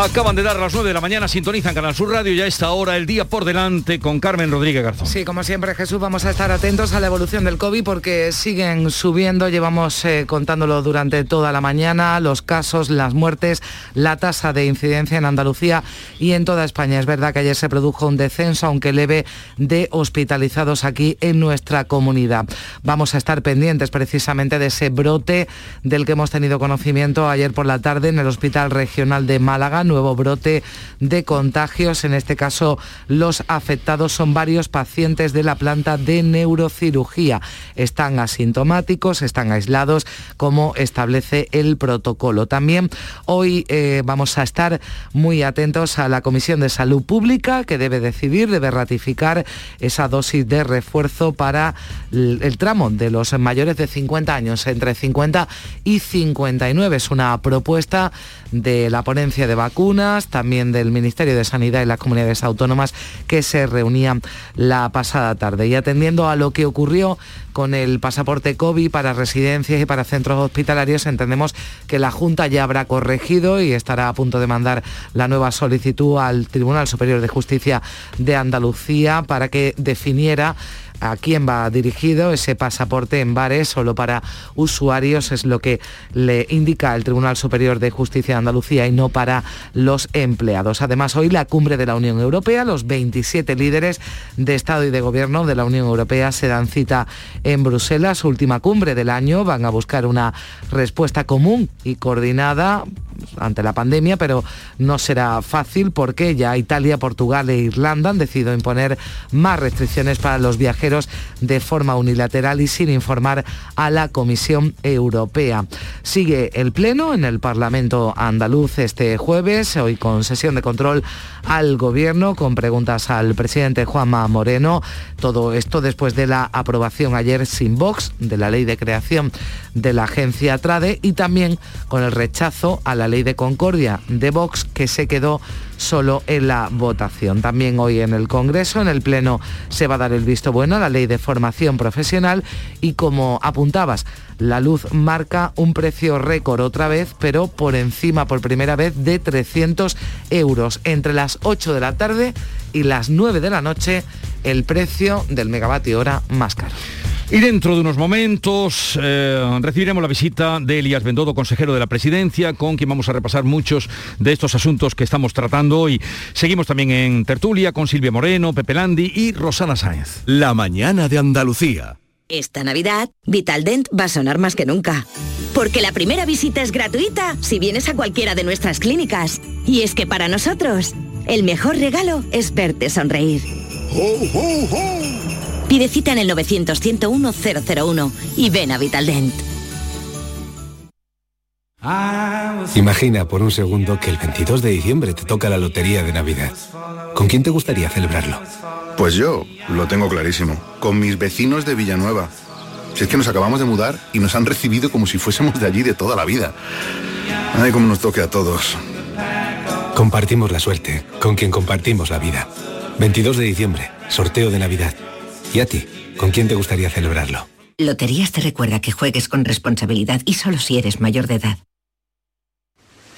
Acaban de dar las 9 de la mañana, sintonizan Canal Sur Radio y a esta hora el día por delante con Carmen Rodríguez Garzón. Sí, como siempre Jesús, vamos a estar atentos a la evolución del COVID porque siguen subiendo, llevamos eh, contándolo durante toda la mañana, los casos, las muertes, la tasa de incidencia en Andalucía y en toda España. Es verdad que ayer se produjo un descenso, aunque leve, de hospitalizados aquí en nuestra comunidad. Vamos a estar pendientes precisamente de ese brote del que hemos tenido conocimiento ayer por la tarde en el Hospital Regional de Málaga nuevo brote de contagios. En este caso, los afectados son varios pacientes de la planta de neurocirugía. Están asintomáticos, están aislados, como establece el protocolo. También hoy eh, vamos a estar muy atentos a la Comisión de Salud Pública, que debe decidir, debe ratificar esa dosis de refuerzo para el tramo de los mayores de 50 años, entre 50 y 59. Es una propuesta de la ponencia de vacunas, también del Ministerio de Sanidad y las comunidades autónomas que se reunían la pasada tarde. Y atendiendo a lo que ocurrió con el pasaporte COVID para residencias y para centros hospitalarios, entendemos que la Junta ya habrá corregido y estará a punto de mandar la nueva solicitud al Tribunal Superior de Justicia de Andalucía para que definiera a quién va dirigido ese pasaporte en bares solo para usuarios, es lo que le indica el Tribunal Superior de Justicia de Andalucía y no para los empleados. Además, hoy la cumbre de la Unión Europea, los 27 líderes de Estado y de Gobierno de la Unión Europea se dan cita en Bruselas, última cumbre del año, van a buscar una respuesta común y coordinada ante la pandemia, pero no será fácil porque ya Italia, Portugal e Irlanda han decidido imponer más restricciones para los viajeros de forma unilateral y sin informar a la Comisión Europea. Sigue el Pleno en el Parlamento andaluz este jueves, hoy con sesión de control al Gobierno, con preguntas al presidente Juanma Moreno. Todo esto después de la aprobación ayer sin Vox de la ley de creación de la agencia TRADE y también con el rechazo a la ley de Concordia de Vox que se quedó solo en la votación. También hoy en el Congreso, en el Pleno, se va a dar el visto bueno a la ley de formación profesional y como apuntabas, la luz marca un precio récord otra vez, pero por encima por primera vez de 300 euros. Entre las 8 de la tarde y las 9 de la noche, el precio del megavatio hora más caro. Y dentro de unos momentos eh, recibiremos la visita de Elías Bendodo, consejero de la presidencia, con quien vamos a repasar muchos de estos asuntos que estamos tratando hoy. Seguimos también en tertulia con Silvia Moreno, Pepe Landi y Rosana Sáenz. La mañana de Andalucía. Esta Navidad, Vitaldent va a sonar más que nunca. Porque la primera visita es gratuita si vienes a cualquiera de nuestras clínicas. Y es que para nosotros, el mejor regalo es verte sonreír. Pide cita en el 900-101-001 y ven a Vitaldent. Imagina por un segundo que el 22 de diciembre te toca la lotería de Navidad. ¿Con quién te gustaría celebrarlo? Pues yo lo tengo clarísimo, con mis vecinos de Villanueva. Si es que nos acabamos de mudar y nos han recibido como si fuésemos de allí de toda la vida. Ay, cómo nos toque a todos. Compartimos la suerte, con quien compartimos la vida. 22 de diciembre, sorteo de Navidad. ¿Y a ti? ¿Con quién te gustaría celebrarlo? Loterías te recuerda que juegues con responsabilidad y solo si eres mayor de edad.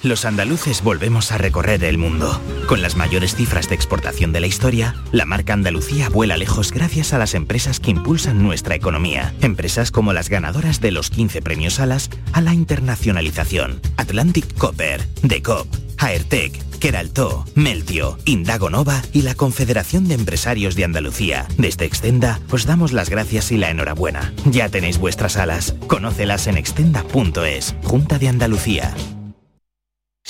Los andaluces volvemos a recorrer el mundo. Con las mayores cifras de exportación de la historia, la marca Andalucía vuela lejos gracias a las empresas que impulsan nuestra economía. Empresas como las ganadoras de los 15 premios Alas a la internacionalización. Atlantic Copper, Decop, Aertec, Queraltó, Meltio, Indagonova y la Confederación de Empresarios de Andalucía. Desde Extenda os damos las gracias y la enhorabuena. Ya tenéis vuestras alas. Conócelas en extenda.es. Junta de Andalucía.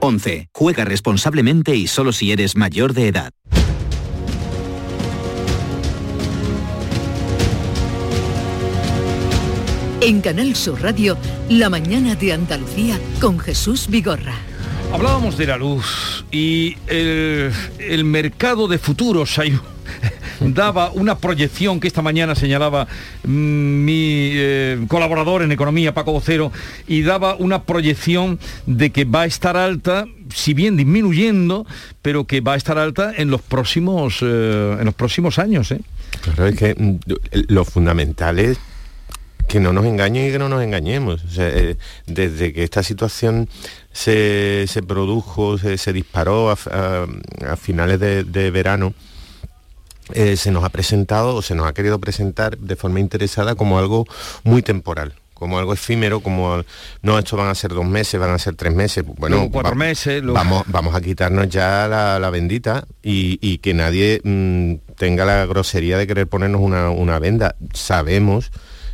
11. Juega responsablemente y solo si eres mayor de edad. En Canal Sur Radio, La mañana de Andalucía con Jesús Vigorra. Hablábamos de la luz y el, el mercado de futuros hay daba una proyección que esta mañana señalaba mm, mi eh, colaborador en economía, Paco Vocero, y daba una proyección de que va a estar alta, si bien disminuyendo, pero que va a estar alta en los próximos, eh, en los próximos años. ¿eh? Claro, es que mm, lo fundamental es que no nos engañen y que no nos engañemos. desde que esta situación se, produjo, se, disparó a, finales de verano, eh, se nos ha presentado o se nos ha querido presentar de forma interesada como algo muy temporal como algo efímero, como no, esto van a ser dos meses, van a ser tres meses, bueno, cuatro meses. Vamos, vamos a quitarnos ya la, bendita y, que nadie mm, tenga la grosería de querer ponernos una, venda. Sabemos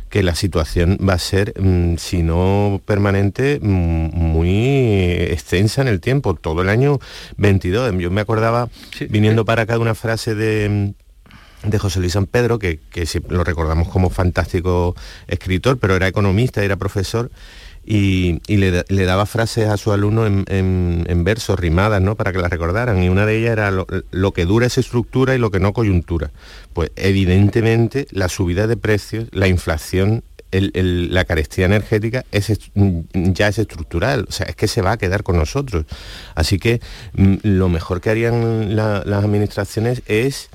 que la situación va a ser, mm, si no permanente, mm, muy extensa en el tiempo, todo el año 22. Yo me acordaba, viniendo para acá, de una frase de de José Luis San Pedro, que, lo recordamos como fantástico escritor, pero era economista, era profesor, y, le, daba frases a su alumno en, versos, rimadas, ¿no? para que las recordaran. Y una de ellas era lo, que dura es estructura y lo que no coyuntura. Pues evidentemente la subida de precios, la inflación, la carestía energética es, ya es estructural, o sea, es que se va a quedar con nosotros. Así que mm, lo mejor que harían las administraciones es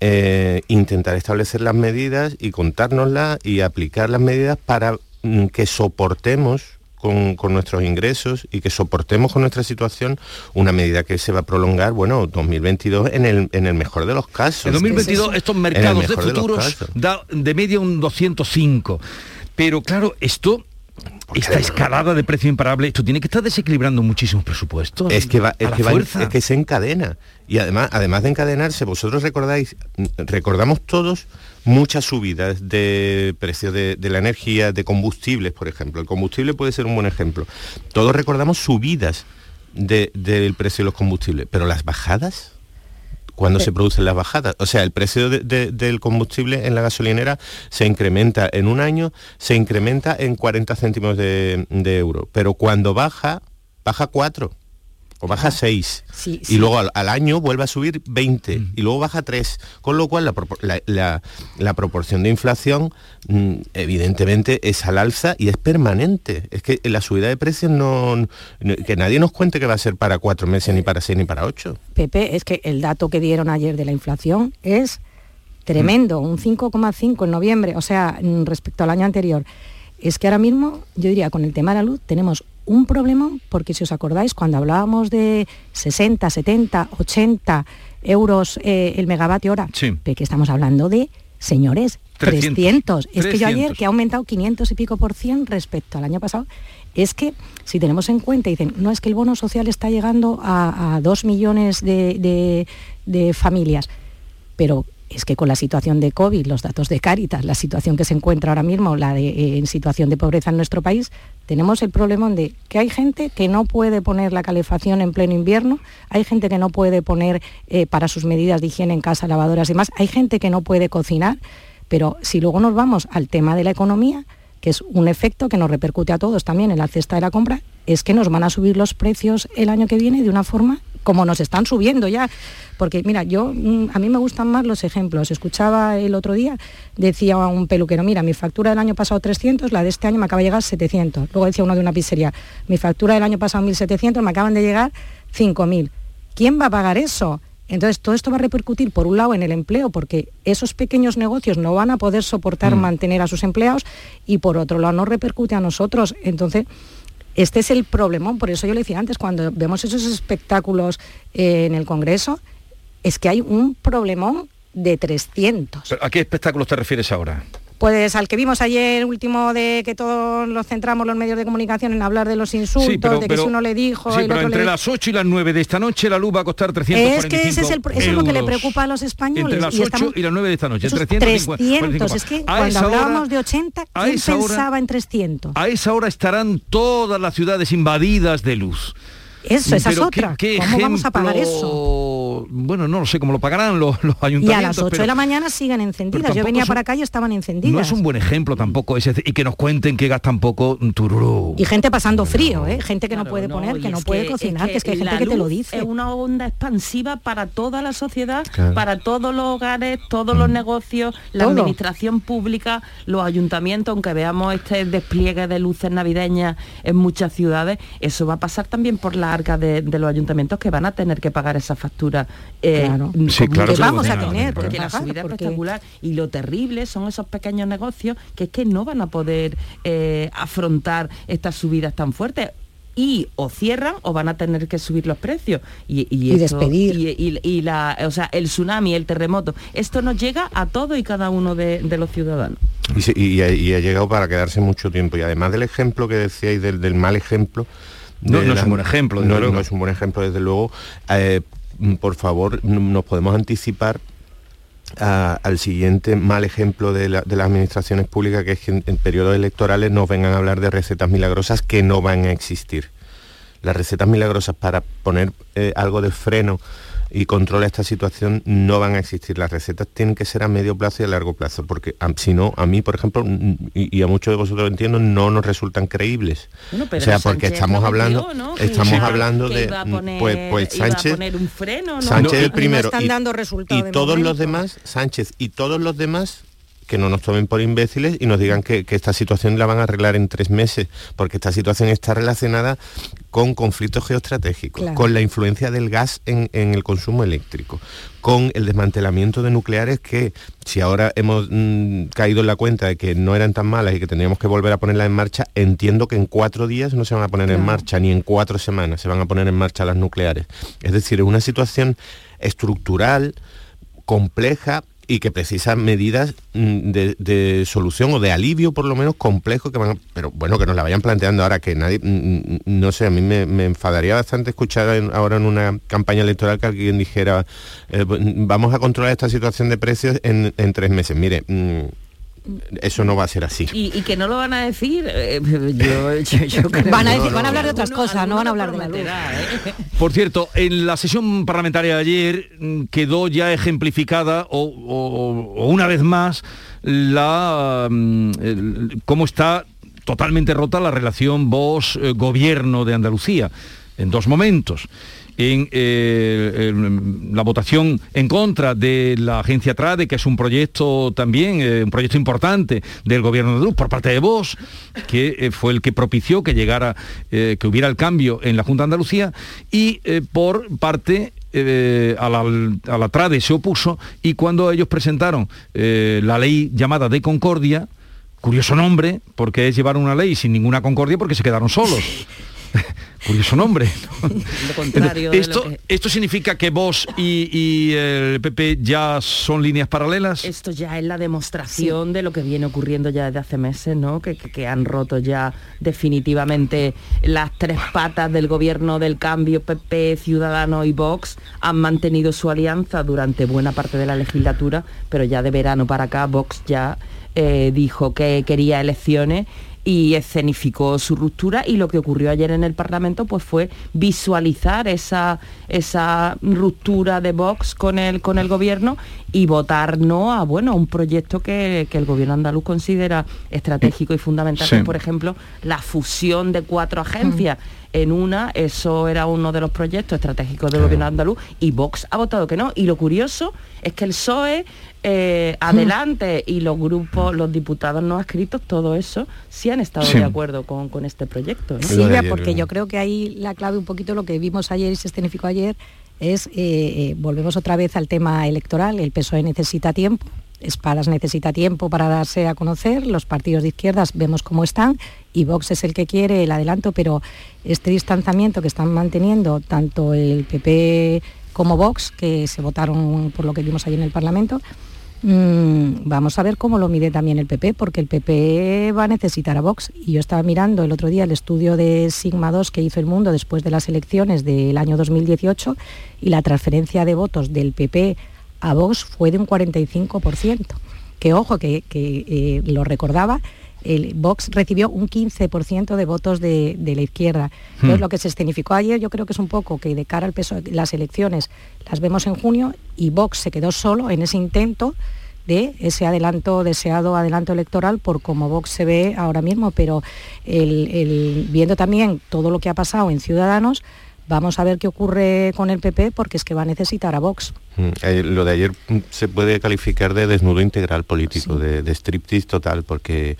eh, intentar establecer las medidas y contárnoslas y aplicar las medidas para mm, que soportemos con, nuestros ingresos y que soportemos con nuestra situación una medida que se va a prolongar, bueno, 2022 en el, en el mejor de los casos. En 2022 estos mercados de futuros da de media un 205. Pero claro, esto esta escalada de precio imparable, esto tiene que estar desequilibrando muchísimos presupuestos. Es que va, es que, es que se encadena. Y además, además de encadenarse, vosotros recordáis, recordamos todos muchas subidas de precios de, la energía, de combustibles, por ejemplo. El combustible puede ser un buen ejemplo. Todos recordamos subidas del precio de los combustibles, pero las bajadas cuando se producen las bajadas. O sea, el precio del combustible en la gasolinera se incrementa en un año, se incrementa en 40 céntimos de, de euro, pero cuando baja, baja 4 o baja 6 y luego al, año vuelve a subir 20 mm. y luego baja 3, con lo cual la, proporción de inflación mm, evidentemente es al alza y es permanente. Es que la subida de precios no, que nadie nos cuente que va a ser para cuatro meses, ni para seis, ni para ocho. Pepe, es que el dato que dieron ayer de la inflación es tremendo, un 5,5 en noviembre, o sea, mm, respecto al año anterior. Es que ahora mismo, yo diría, con el tema de la luz tenemos un problema porque si os acordáis, cuando hablábamos de 60, 70, 80 euros eh, el megavatio hora, de que estamos hablando de, señores, 300. Es que yo ayer, que ha aumentado 500 y pico por cien respecto al año pasado, es que si tenemos en cuenta, dicen, no es que el bono social está llegando a, 2 millones de, de familias, pero es que con la situación de COVID, los datos de Cáritas, la situación que se encuentra ahora mismo, la de, eh, en situación de pobreza en nuestro país, tenemos el problema de que hay gente que no puede poner la calefacción en pleno invierno, hay gente que no puede poner eh, para sus medidas de higiene en casa lavadoras y demás, hay gente que no puede cocinar, pero si luego nos vamos al tema de la economía, que es un efecto que nos repercute a todos también en la cesta de la compra, es que nos van a subir los precios el año que viene de una forma como nos están subiendo ya. Porque mira, yo mm, a mí me gustan más los ejemplos. Escuchaba el otro día, decía un peluquero, mira, mi factura del año pasado 300, la de este año me acaba de llegar 700. Luego decía uno de una pizzería, mi factura del año pasado 1700, me acaban de llegar 5000. ¿Quién va a pagar eso? Entonces, todo esto va a repercutir, por un lado, en el empleo, porque esos pequeños negocios no van a poder soportar mm. mantener a sus empleados, y por otro lado, no repercute a nosotros. Entonces, este es el problemón, por eso yo le decía antes, cuando vemos esos espectáculos eh, en el Congreso, es que hay un problemón de 300. ¿A qué espectáculos te refieres ahora? Pues al que vimos ayer, último de que todos nos centramos los medios de comunicación en hablar de los insultos, de que si uno le dijo... Sí, pero entre las 8 y las 9 de esta noche la luz va a costar 345 Es que ese es el, eso es lo que le preocupa a los españoles. Entre las 8 y, las 9 de esta noche, 300, 300 es que cuando hablábamos de 80, ¿quién pensaba en 300? A esa hora estarán todas las ciudades invadidas de luz. Eso, esa es otra. ¿Cómo vamos a pagar eso? Bueno, bueno, no lo sé cómo lo pagarán los, los ayuntamientos. Y a las 8 pero- de la mañana siguen encendidas. Yo venía son- para acá y estaban encendidas. No es un buen ejemplo tampoco ese, y que nos cuenten que gastan poco mm, tururú. Y gente pasando frío, ¿eh? gente que no puede poner, que no es puede cocinar, que, es que hay gente que te lo dice. Es una onda expansiva para toda la sociedad, Claro. para todos los hogares, todos los negocios, la Todo. administración pública, los ayuntamientos, aunque veamos este despliegue de luces navideñas en muchas ciudades, eso va a pasar también por la arca de, de los ayuntamientos que van a tener que pagar esa factura. Eh, Claro. con Sí, claro que vamos a tener, porque la subida es espectacular. Y lo terrible son esos pequeños negocios que es que no van a poder eh, afrontar estas subidas tan fuertes y o cierran o van a tener que subir los precios y, Y esto- despedir. y, y- y la o sea el tsunami el terremoto esto nos llega a todo y cada uno de, de los ciudadanos Y, se- y ha, y ha llegado para quedarse mucho tiempo. Y además del ejemplo que decíais, del, del mal ejemplo... No- es un buen ejemplo, desde No, luego. no es un buen ejemplo, desde luego. Eh, mm, por favor, n- nos podemos anticipar al siguiente mal ejemplo de, la- las administraciones públicas, que es que en, en periodos electorales nos vengan a hablar de recetas milagrosas que no van a existir. Las recetas milagrosas para poner eh, algo de freno y control a esta situación no van a existir. Las recetas tienen que ser a medio plazo y a largo plazo, porque am- si no, a mí, por ejemplo, mm, y, y a muchos de vosotros entiendo, no nos resultan creíbles. Bueno, o Pedro sea, porque Sánchez estamos hablando, estamos iba- hablando de, mm, poner- pues, pues Sánchez, poner un freno, ¿no? Sánchez No, el primero están y, dando y todos los demás, Sánchez y todos los demás que no nos tomen por imbéciles y nos digan que, que esta situación la van a arreglar en tres meses, porque esta situación está relacionada con conflictos geoestratégicos, Claro. con la influencia del gas en, en el consumo eléctrico, con el desmantelamiento de nucleares que si ahora hemos mm, caído en la cuenta de que no eran tan malas y que tendríamos que volver a ponerlas en marcha, entiendo que en cuatro días no se van a poner en marcha, ni en cuatro semanas se van a poner en marcha las nucleares. Es decir, es una situación estructural, compleja y que precisa medidas mm, de, solución o de alivio por lo menos complejo que van a- pero bueno que nos la vayan planteando ahora que nadie mm, mm, no sé a mí me, enfadaría bastante escuchar ahora en una campaña electoral que alguien dijera eh, vamos a controlar esta situación de precios en, tres meses. Mire eso no va a ser así y, y que no lo van a decir eh, yo, yo- yo creo Van a que- decir- van a hablar de otras Alguno- cosas, no van a hablar de la luz. ¿eh? Por cierto, en la sesión parlamentaria de ayer mm, quedó ya ejemplificada o, o- o una vez más la mm, el- cómo está totalmente rota la relación Vox-Gobierno de Andalucía en dos momentos. En eh, el- la votación en contra de la agencia Trade, que es un proyecto también, eh, un proyecto importante del gobierno de andaluz por parte de Vox, que eh, fue el que propició que llegara, que hubiera el cambio en la Junta de Andalucía, y por parte a, la, a la Trade se opuso y cuando ellos presentaron la ley llamada de Concordia, curioso nombre, porque es llevar una ley sin ninguna concordia porque se quedaron solos. ¿no? lo contrario de lo esto, que- ¿Esto significa que vos y, y el PP ya son líneas paralelas? Esto ya es la demostración de lo que viene ocurriendo ya desde hace meses, ¿no? Que, que- que han roto ya definitivamente las tres patas del gobierno del cambio, PP, Ciudadanos y Vox, han mantenido su alianza durante buena parte de la legislatura, pero ya de verano para acá Vox ya eh, dijo que quería elecciones y escenificó su ruptura y lo que ocurrió ayer en el Parlamento pues fue visualizar esa, esa ruptura de Vox con el, con el gobierno y votar no a bueno, a un proyecto que, que el gobierno andaluz considera estratégico y fundamental, Sí. que es, por ejemplo, la fusión de cuatro agencias. En una, eso era uno de los proyectos estratégicos del gobierno andaluz y Vox ha votado que no. Y lo curioso es que el PSOE, eh, adelante, y los grupos, los diputados no adscritos, todo eso, sí han estado Sí. de acuerdo con, con este proyecto. ayer, porque yo creo que ahí la clave un poquito lo que vimos ayer y se escenificó ayer es, eh, eh, volvemos otra vez al tema electoral, el PSOE necesita tiempo, Espadas necesita tiempo para darse a conocer, los partidos de izquierdas vemos cómo están y Vox es el que quiere el adelanto, pero este distanciamiento que están manteniendo tanto el PP como Vox, que se votaron por lo que vimos ayer en el Parlamento, Mm, vamos a ver cómo lo mide también el PP, porque el PP va a necesitar a Vox. Y yo estaba mirando el otro día el estudio de Sigma 2 que hizo el mundo después de las elecciones del año 2018 y la transferencia de votos del PP a Vox fue de un 45%. Que ojo, que, que, eh, lo recordaba, el Vox recibió un 15% de votos de, la izquierda. Entonces, lo que se escenificó ayer yo creo que es un poco que de cara al peso, las elecciones las vemos en junio y Vox se quedó solo en ese intento de ese adelanto, deseado adelanto electoral por cómo Vox se ve ahora mismo, pero viendo también todo lo que ha pasado en Ciudadanos, vamos a ver qué ocurre con el PP porque es que va a necesitar a Vox. Mm, eh, lo de ayer mm, se puede calificar de desnudo integral político, de, de, striptease total, porque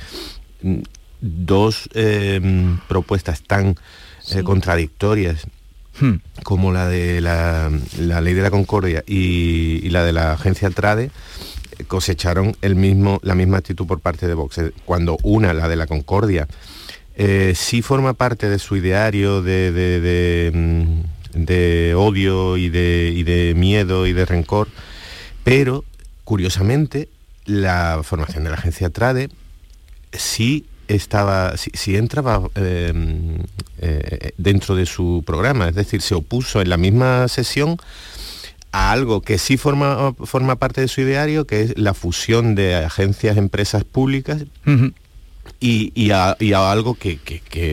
mm, dos eh, propuestas tan eh, contradictorias hmm. como la de la, ley de la concordia y, y la de la agencia Trade cosecharon el mismo, la misma actitud por parte de Vox. Eh, cuando una, la de la Concordia, eh, sí forma parte de su ideario de, de, mm, odio y de, de, miedo y de rencor, pero curiosamente la formación de la agencia Trade sí estaba, si, entraba em, eh, dentro de su programa, es decir, se opuso en la misma sesión a algo que sí forma, forma parte de su ideario, que es la fusión de agencias, empresas públicas, y, a, algo que,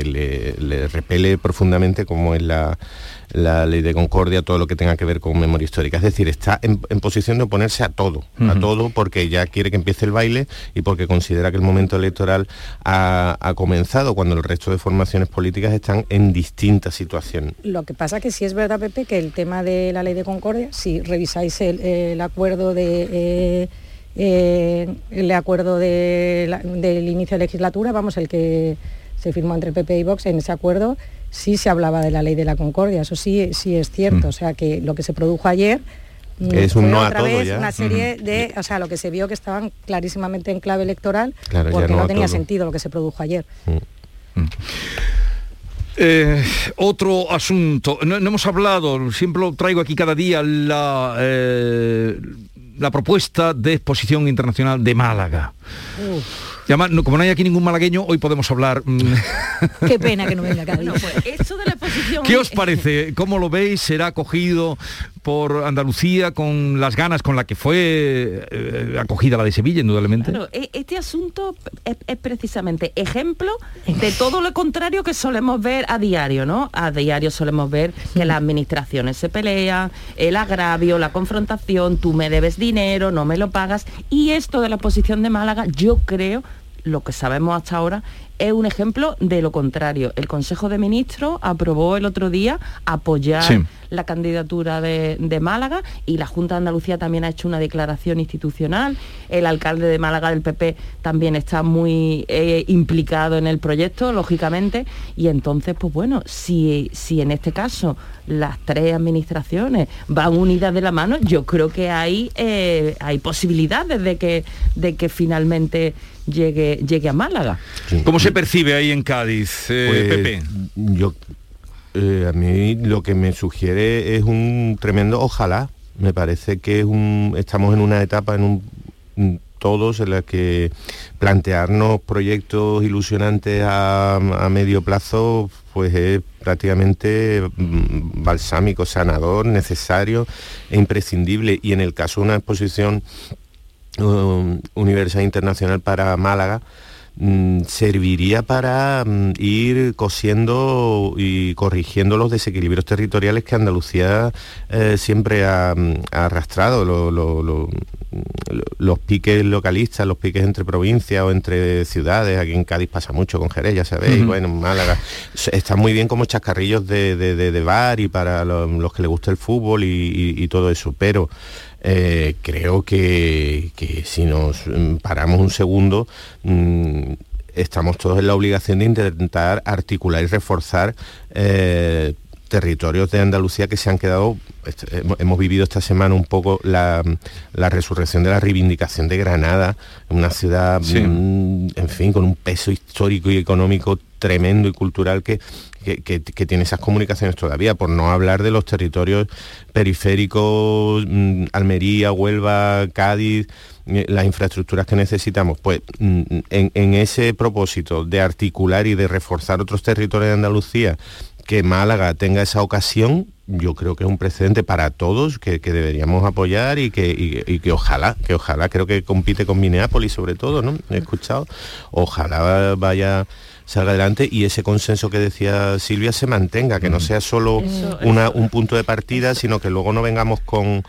le, le, repele profundamente, como es la, la ley de concordia, todo lo que tenga que ver con memoria histórica. Es decir, está en, posición de oponerse a todo, a todo porque ya quiere que empiece el baile y porque considera que el momento electoral ha, comenzado cuando el resto de formaciones políticas están en distintas situaciones. Lo que pasa que sí es verdad, Pepe, que el tema de la ley de concordia, si revisáis el, acuerdo de... Eh, eh, el acuerdo del inicio de legislatura, vamos, el que se firmó entre PP y Vox, en ese acuerdo sí se hablaba de la ley de la concordia, eso sí, sí es cierto, mm. o sea que lo que se produjo ayer mm, es un otra vez una serie de, o sea, lo que se vio que estaban clarísimamente en clave electoral porque no, tenía sentido lo que se produjo ayer. Mm. Eh, otro asunto, no, hemos hablado, siempre lo traigo aquí cada día, la, eh, la propuesta de exposición internacional de Málaga como no hay aquí ningún malagueño, hoy podemos hablar. Mm. Qué pena que no venga acá. Pues, ¿Qué os parece? ¿Cómo lo veis? ¿Será acogido por Andalucía con las ganas con las que fue eh, acogida la de Sevilla, indudablemente? E, este asunto es, precisamente ejemplo de todo lo contrario que solemos ver a diario, ¿no? A diario solemos ver que las administraciones se pelean, el agravio, la confrontación, tú me debes dinero, no me lo pagas. Y esto de la posición de Málaga, yo creo lo que sabemos hasta ahora es un ejemplo de lo contrario. El Consejo de Ministros aprobó el otro día apoyar la candidatura de, Málaga y la Junta de Andalucía también ha hecho una declaración institucional. El alcalde de Málaga del PP también está muy eh, implicado en el proyecto, lógicamente. Y entonces, pues bueno, si, si en este caso las tres administraciones van unidas de la mano, yo creo que hay, eh, hay posibilidades de que, de que finalmente llegue, llegue a Málaga. ¿Cómo se percibe ahí en Cádiz, eh, pues, Pepe? Yo, eh, a mí lo que me sugiere es un tremendo ojalá. Me parece que es un, estamos en una etapa, en un, todos en la que plantearnos proyectos ilusionantes a, medio plazo pues es prácticamente mm, balsámico, sanador, necesario e imprescindible. Y en el caso de una exposición Um, Universidad Internacional para Málaga, mm, serviría para mm, ir cosiendo y corrigiendo los desequilibrios territoriales que Andalucía eh, siempre ha, mm, arrastrado, los piques localistas, los piques entre provincias o entre ciudades, aquí en Cádiz pasa mucho con Jerez, ya sabéis, bueno, Málaga, está muy bien como chascarrillos de, bar y para los, que les gusta el fútbol y todo eso, pero eh, creo que, si nos mm, paramos un segundo, mm, estamos todos en la obligación de intentar articular y reforzar eh, territorios de Andalucía que se han quedado, hemos vivido esta semana un poco la, resurrección de la reivindicación de Granada, una ciudad, mm, en fin, con un peso histórico y económico tremendo y cultural que, que, tiene esas comunicaciones todavía, por no hablar de los territorios periféricos, mm, Almería, Huelva, Cádiz, eh, las infraestructuras que necesitamos. Pues mm, en, ese propósito de articular y de reforzar otros territorios de Andalucía que Málaga tenga esa ocasión, yo creo que es un precedente para todos que, deberíamos apoyar y que, y, que ojalá, que ojalá, creo que compite con Minneapolis sobre todo, ¿no? He escuchado, ojalá vaya salga adelante y ese consenso que decía Silvia se mantenga, que no sea solo una, un punto de partida, sino que luego no vengamos con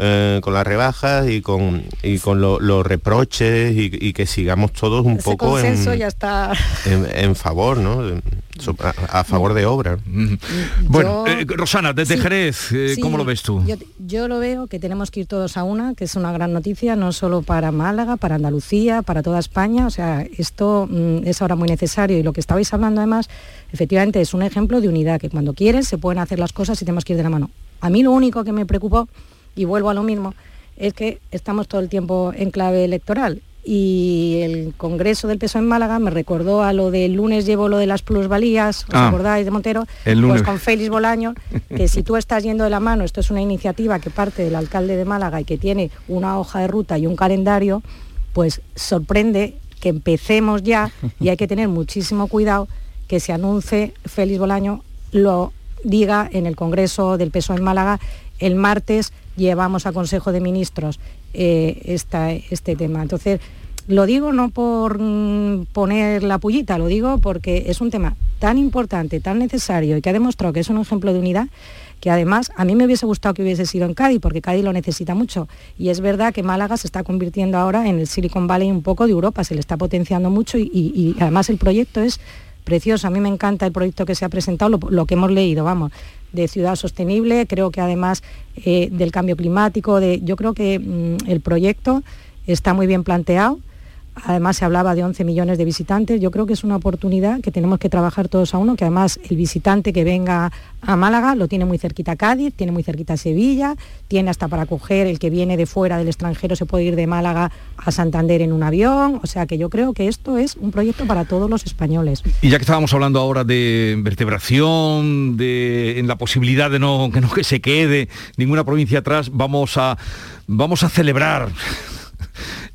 eh, con las rebajas y con, y con los reproches y, que sigamos todos un poco en, ya está. En, favor, ¿no? A, favor de obra. Bueno, eh, Rosana, desde Jerez, eh, ¿cómo lo ves tú? Yo, lo veo que tenemos que ir todos a una, que es una gran noticia, no solo para Málaga, para Andalucía, para toda España. O sea, esto mm, es ahora muy necesario y lo que estabais hablando además, efectivamente es un ejemplo de unidad, que cuando quieres se pueden hacer las cosas y tenemos que ir de la mano. A mí lo único que me preocupó y vuelvo a lo mismo, es que estamos todo el tiempo en clave electoral y el Congreso del Peso en Málaga me recordó a lo del lunes llevo lo de las plusvalías, ¿os ah. acordáis de Montero? Pues con Félix Bolaño, que si tú estás yendo de la mano, esto es una iniciativa que parte del alcalde de Málaga y que tiene una hoja de ruta y un calendario, pues sorprende que empecemos ya y hay que tener muchísimo cuidado que se anuncie Félix Bolaño lo diga en el Congreso del Peso en Málaga el martes llevamos a Consejo de Ministros eh, este tema. Entonces, lo digo no por mm, poner la pullita, lo digo porque es un tema tan importante, tan necesario y que ha demostrado que es un ejemplo de unidad que además a mí me hubiese gustado que hubiese sido en Cádiz, porque Cádiz lo necesita mucho. Y es verdad que Málaga se está convirtiendo ahora en el Silicon Valley un poco de Europa, se le está potenciando mucho y, además el proyecto es precioso. A mí me encanta el proyecto que se ha presentado, lo que hemos leído, vamos de ciudad sostenible, creo que además eh, del cambio climático, de, yo creo que mm, el proyecto está muy bien planteado Además se hablaba de 11 millones de visitantes. Yo creo que es una oportunidad que tenemos que trabajar todos a uno, que además el visitante que venga a Málaga lo tiene muy cerquita a Cádiz, tiene muy cerquita a Sevilla, tiene hasta para coger el que viene de fuera del extranjero, se puede ir de Málaga a Santander en un avión. O sea que yo creo que esto es un proyecto para todos los españoles. Y ya que estábamos hablando ahora de vertebración, de en la posibilidad de no que no que se quede ninguna provincia atrás, vamos a vamos a celebrar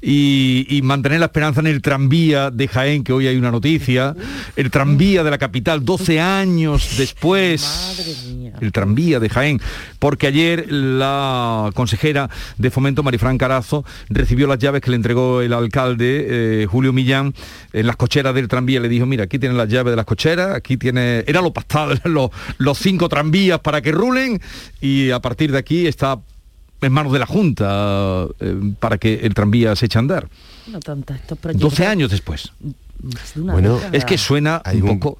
y, mantener la esperanza en el tranvía de Jaén, que hoy hay una noticia, el tranvía de la capital, 12 años después, el tranvía de Jaén, porque ayer la consejera de Fomento, Marifran Carazo, recibió las llaves que le entregó el alcalde, eh, Julio Millán, en las cocheras del tranvía, le dijo, mira, aquí tienen las llaves de las cocheras, aquí tiene, era lo pactado, los, los cinco tranvías para que rulen, y a partir de aquí está en manos de la Junta eh, para que el tranvía se eche a andar. No 12 años después. Bueno, es que suena un poco...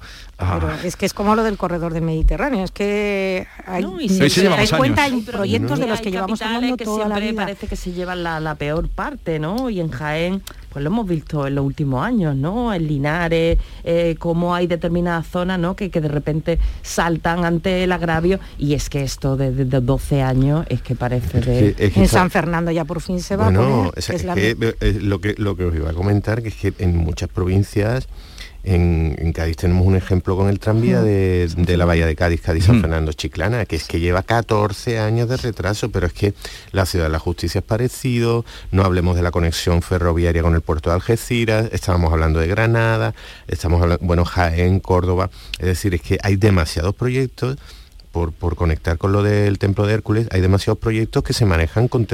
es que es como lo del corredor del Mediterráneo, es que hay, cuenta en proyectos de los que llevamos hablando que toda la vida. parece que se llevan la, la, peor parte, ¿no? Y en Jaén pues lo hemos visto en los últimos años, ¿no? En Linares, eh, cómo hay determinadas zonas, ¿no? Que, de repente saltan ante el agravio y es que esto de, 12 años es que parece de... en San Fernando ya por fin se va a poner, es, que, lo que lo que os iba a comentar que es que en muchas provincias en, Cádiz. Tenemos un ejemplo con el tranvía de, la bahía de Cádiz, Cádiz-San Fernando Chiclana, que es que lleva 14 años de retraso, pero es que la ciudad de la justicia es parecido, no hablemos de la conexión ferroviaria con el puerto de Algeciras, estábamos hablando de Granada, estamos hablando, bueno, Jaén, Córdoba, es decir, es que hay demasiados proyectos por, conectar con lo del templo de Hércules, hay demasiados proyectos que se manejan con,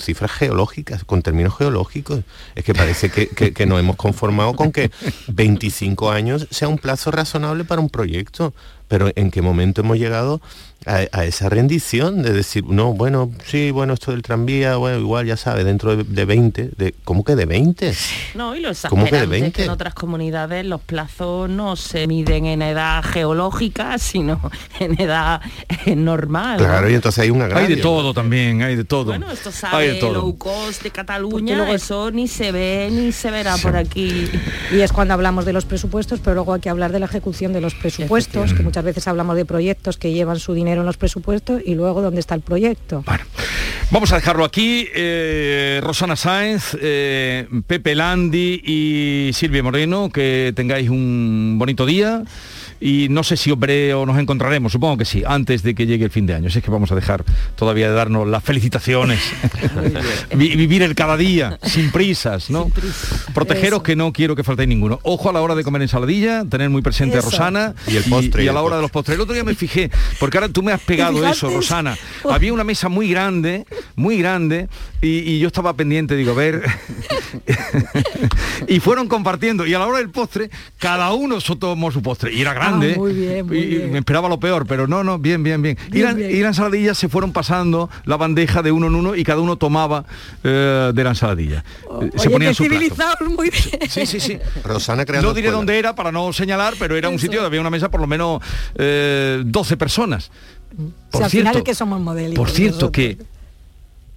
cifras geológicas, con términos geológicos. Es que parece que, que, nos hemos conformado con que 25 años sea un plazo razonable para un proyecto pero ¿en qué momento hemos llegado a, esa rendición de decir, no, bueno, sí, bueno, esto del tranvía, bueno, igual ya sabe, dentro de, 20, de, ¿cómo que de 20? No, y lo ¿Cómo que de 20? que en otras comunidades los plazos no se miden en edad geológica, sino en edad eh, normal. Claro, y entonces hay una gran... Hay de todo también, hay de todo. Bueno, esto sabe de low cost de Cataluña, luego... eso ni se ve ni se verá por aquí. Y es cuando hablamos de los presupuestos, pero luego hay que hablar de la ejecución de los presupuestos, que muchas veces hablamos de proyectos que llevan su dinero en los presupuestos y luego dónde está el proyecto. Vamos a dejarlo aquí. Eh, Rosana Sáenz, eh, Pepe Landi y Silvia Moreno, que tengáis un bonito día y no sé si hombre o nos encontraremos, supongo que sí, antes de que llegue el fin de año. Así es que vamos a dejar todavía de darnos las felicitaciones, vivir el cada día, sin prisas, ¿no? Protegeros que no quiero que falte ninguno. Ojo a la hora de comer ensaladilla, tener muy presente a Rosana y, el postre, y, a la hora de los postres. El otro día me fijé, porque ahora tú me has pegado eso, Rosana. Había una mesa muy grande, muy grande, y, yo estaba pendiente, digo, a ver. y fueron compartiendo. Y a la hora del postre, cada uno tomó su postre. Y era grande. Ah, y me esperaba lo peor, pero no, no, bien, bien, bien. y, la, ensaladilla se fueron pasando la bandeja de uno en uno y cada uno tomaba eh, de la ensaladilla. Oh, se ponían su muy bien. Sí, sí, sí. Rosana No diré dónde era para no señalar, pero era un sitio donde había una mesa por lo menos 12 eh, personas. Por cierto, que somos modelos. Por cierto, que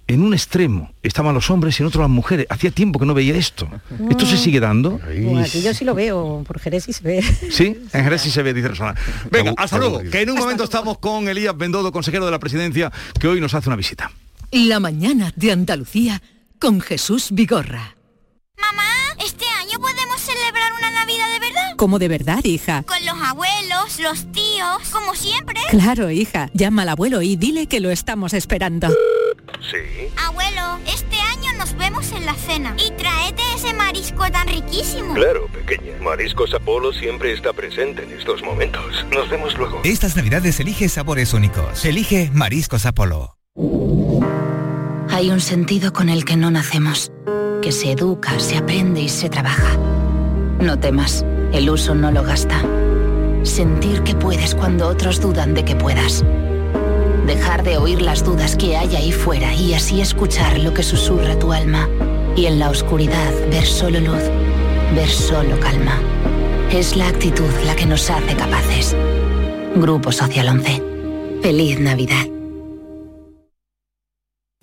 en un extremo estaban los hombres y en otro las mujeres. Hacía tiempo que no veía esto. ¿Esto se sigue dando? aquí yo sí lo veo, por Jerez sí se ve. Sí, en Jerez sí se ve, dice Rosana. Venga, hasta luego, que en un momento estamos con Elías Bendodo, consejero de la presidencia, que hoy nos hace una visita. La mañana de Andalucía con Jesús Vigorra. Mamá, este año podemos celebrar una Navidad de verdad. ¿Cómo de verdad, hija? Con los abuelos, los tíos, como siempre. Claro, hija. Llama al abuelo y dile que lo estamos esperando. Sí. Abuelo, este año nos vemos en la cena y tráete ese marisco tan riquísimo. Claro, pequeña. Mariscos Apolo siempre está presente en estos momentos. Nos vemos luego. Estas navidades elige sabores únicos. Elige Mariscos Apolo. Hay un sentido con el que no nacemos, que se educa, se aprende y se trabaja. No temas, el uso no lo gasta. Sentir que puedes cuando otros dudan de que puedas Dejar de oír las dudas que hay ahí fuera y así escuchar lo que susurra tu alma. Y en la oscuridad ver solo luz, ver solo calma. Es la actitud la que nos hace capaces. Grupo Social 11. Feliz Navidad.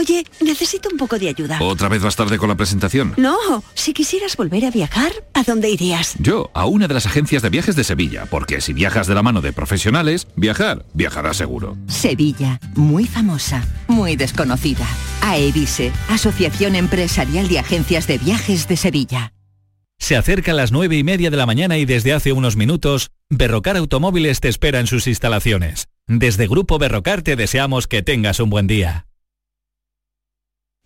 Oye, necesito un poco de ayuda. ¿Otra vez vas tarde con la presentación? No, si quisieras volver a viajar, ¿a dónde irías? Yo, a una de las agencias de viajes de Sevilla, porque si viajas de la mano de profesionales, viajar, viajarás seguro. Sevilla, muy famosa, muy desconocida. AEVISE, Asociación Empresarial de Agencias de Viajes de Sevilla. Se acerca a las nueve y media de la mañana y desde hace unos minutos, Berrocar Automóviles te espera en sus instalaciones. Desde Grupo Berrocar te deseamos que tengas un buen día.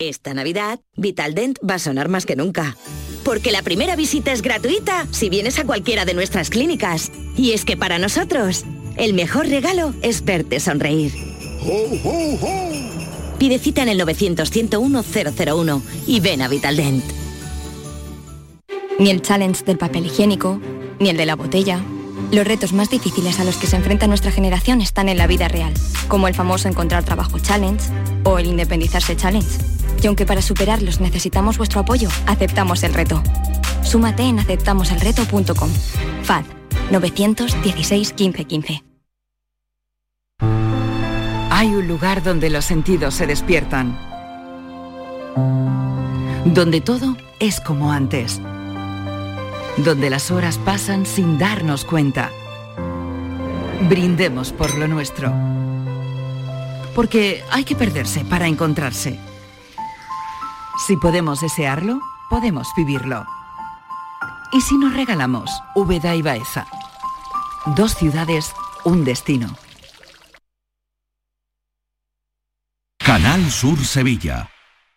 Esta Navidad, Vitaldent va a sonar más que nunca. Porque la primera visita es gratuita si vienes a cualquiera de nuestras clínicas. Y es que para nosotros, el mejor regalo es verte sonreír. Pide cita en el 900-101-001 y ven a Vitaldent. Ni el challenge del papel higiénico, ni el de la botella. Los retos más difíciles a los que se enfrenta nuestra generación están en la vida real, como el famoso encontrar trabajo challenge o el independizarse challenge. Y aunque para superarlos necesitamos vuestro apoyo, aceptamos el reto. Súmate en aceptamoselreto.com. FAD 916 1515. Hay un lugar donde los sentidos se despiertan. Donde todo es como antes. Donde las horas pasan sin darnos cuenta. Brindemos por lo nuestro. Porque hay que perderse para encontrarse. Si podemos desearlo, podemos vivirlo. ¿Y si nos regalamos Úbeda y Baeza? Dos ciudades, un destino. Canal Sur Sevilla.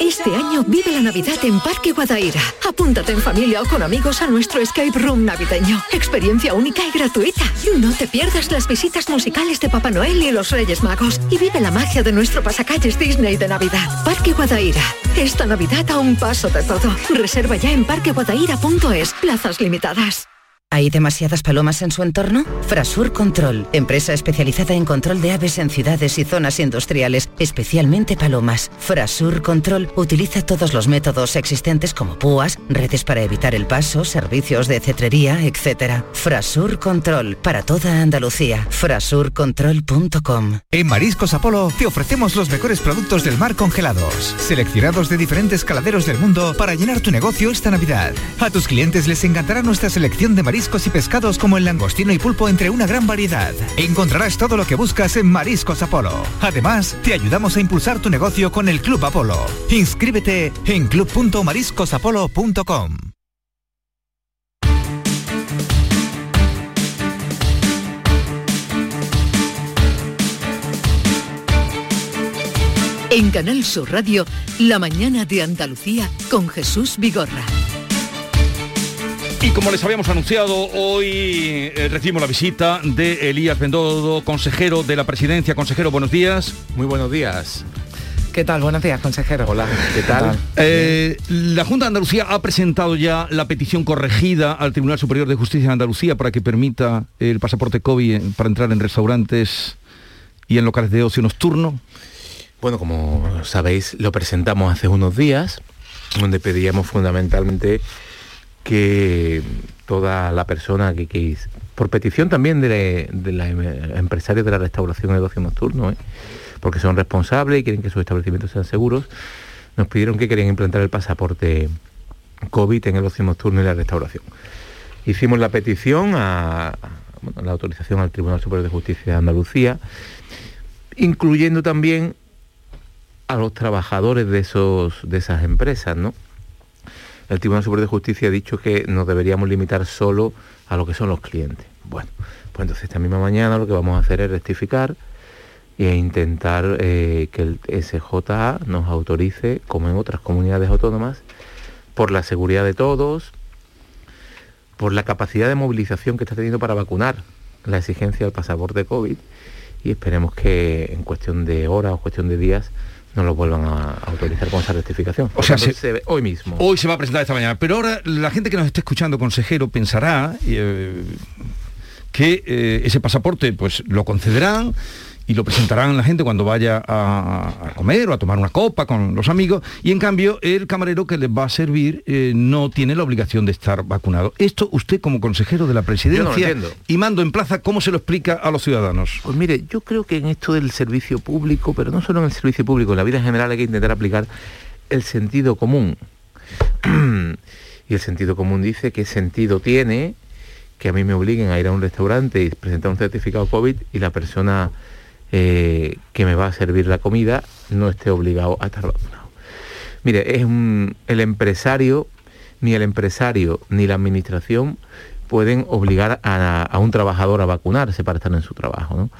Este año vive la Navidad en Parque Guadaira. Apúntate en familia o con amigos a nuestro escape room navideño. Experiencia única y gratuita. No te pierdas las visitas musicales de Papá Noel y los Reyes Magos. Y vive la magia de nuestro pasacalles Disney de Navidad. Parque Guadaira. Esta Navidad a un paso de todo. Reserva ya en parqueguadaira.es. Plazas limitadas. ¿Hay demasiadas palomas en su entorno? Frasur Control, empresa especializada en control de aves en ciudades y zonas industriales, especialmente palomas. Frasur Control utiliza todos los métodos existentes como púas, redes para evitar el paso, servicios de cetrería, etc. Frasur Control, para toda Andalucía. Frasurcontrol.com En Mariscos Apolo te ofrecemos los mejores productos del mar congelados, seleccionados de diferentes caladeros del mundo para llenar tu negocio esta Navidad. A tus clientes les encantará nuestra selección de mariscos y pescados como el langostino y pulpo entre una gran variedad. Encontrarás todo lo que buscas en Mariscos Apolo. Además, te ayudamos a impulsar tu negocio con el Club Apolo. Inscríbete en club.mariscosapolo.com. En Canal Sur Radio, La mañana de Andalucía con Jesús Vigorra. Y como les habíamos anunciado, hoy eh, recibimos la visita de Elías Bendodo, consejero de la presidencia. Consejero, buenos días. Muy buenos días. ¿Qué tal? Buenos días, consejero. Hola, ¿qué tal? Eh, la Junta de Andalucía ha presentado ya la petición corregida al Tribunal Superior de Justicia de Andalucía para que permita el pasaporte COVID para entrar en restaurantes y en locales de ocio nocturno. Bueno, como sabéis, lo presentamos hace unos días, donde pedíamos fundamentalmente que toda la persona que, que por petición también de, de los empresarios de la restauración y el ocio nocturno, ¿eh? porque son responsables y quieren que sus establecimientos sean seguros, nos pidieron que querían implantar el pasaporte COVID en el ocio nocturno y la restauración. Hicimos la petición a, la autorización al Tribunal Superior de Justicia de Andalucía, incluyendo también a los trabajadores de, esos, de esas empresas, ¿no? El Tribunal Superior de Justicia ha dicho que nos deberíamos limitar solo a lo que son los clientes. Bueno, pues entonces esta misma mañana lo que vamos a hacer es rectificar e intentar eh, que el SJA nos autorice, como en otras comunidades autónomas, por la seguridad de todos, por la capacidad de movilización que está teniendo para vacunar la exigencia del pasaporte COVID y esperemos que en cuestión de horas o cuestión de días no lo vuelvan a autorizar con esa rectificación. O sea, se, se ve hoy mismo. Hoy se va a presentar esta mañana. Pero ahora la gente que nos esté escuchando, consejero, pensará eh, que eh, ese pasaporte pues lo concederán y lo presentarán la gente cuando vaya a, a, comer o a tomar una copa con los amigos y en cambio el camarero que les va a servir eh, no tiene la obligación de estar vacunado. Esto usted como consejero de la presidencia no y mando en plaza, ¿cómo se lo explica a los ciudadanos? Pues mire, yo creo que en esto del servicio público, pero no solo en el servicio público, en la vida en general hay que intentar aplicar el sentido común. y el sentido común dice qué sentido tiene que a mí me obliguen a ir a un restaurante y presentar un certificado COVID y la persona eh, que me va a servir la comida no esté obligado a estar vacunado. Mire, es un, el empresario, ni el empresario ni la administración pueden obligar a, un trabajador a vacunarse para estar en su trabajo. ¿no?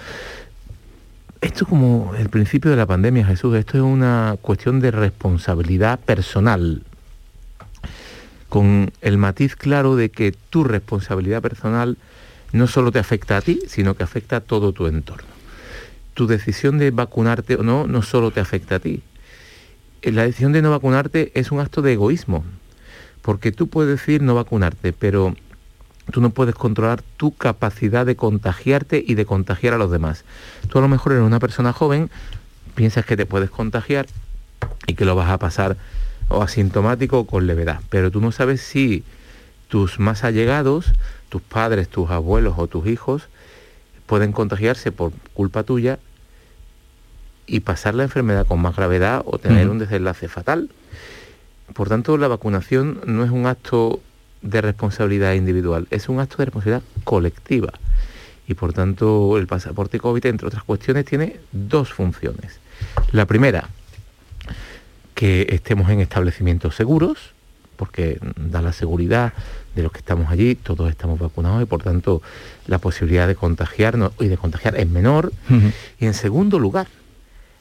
Esto es como el principio de la pandemia, Jesús, esto es una cuestión de responsabilidad personal, con el matiz claro de que tu responsabilidad personal no solo te afecta a ti, sino que afecta a todo tu entorno. Tu decisión de vacunarte o no no solo te afecta a ti. La decisión de no vacunarte es un acto de egoísmo, porque tú puedes decir no vacunarte, pero tú no puedes controlar tu capacidad de contagiarte y de contagiar a los demás. Tú a lo mejor eres una persona joven, piensas que te puedes contagiar y que lo vas a pasar o asintomático o con levedad, pero tú no sabes si tus más allegados, tus padres, tus abuelos o tus hijos pueden contagiarse por culpa tuya y pasar la enfermedad con más gravedad o tener un desenlace fatal. Por tanto, la vacunación no es un acto de responsabilidad individual, es un acto de responsabilidad colectiva. Y por tanto, el pasaporte COVID, entre otras cuestiones, tiene dos funciones. La primera, que estemos en establecimientos seguros, porque da la seguridad de los que estamos allí, todos estamos vacunados y por tanto la posibilidad de contagiarnos y de contagiar es menor. Y en segundo lugar,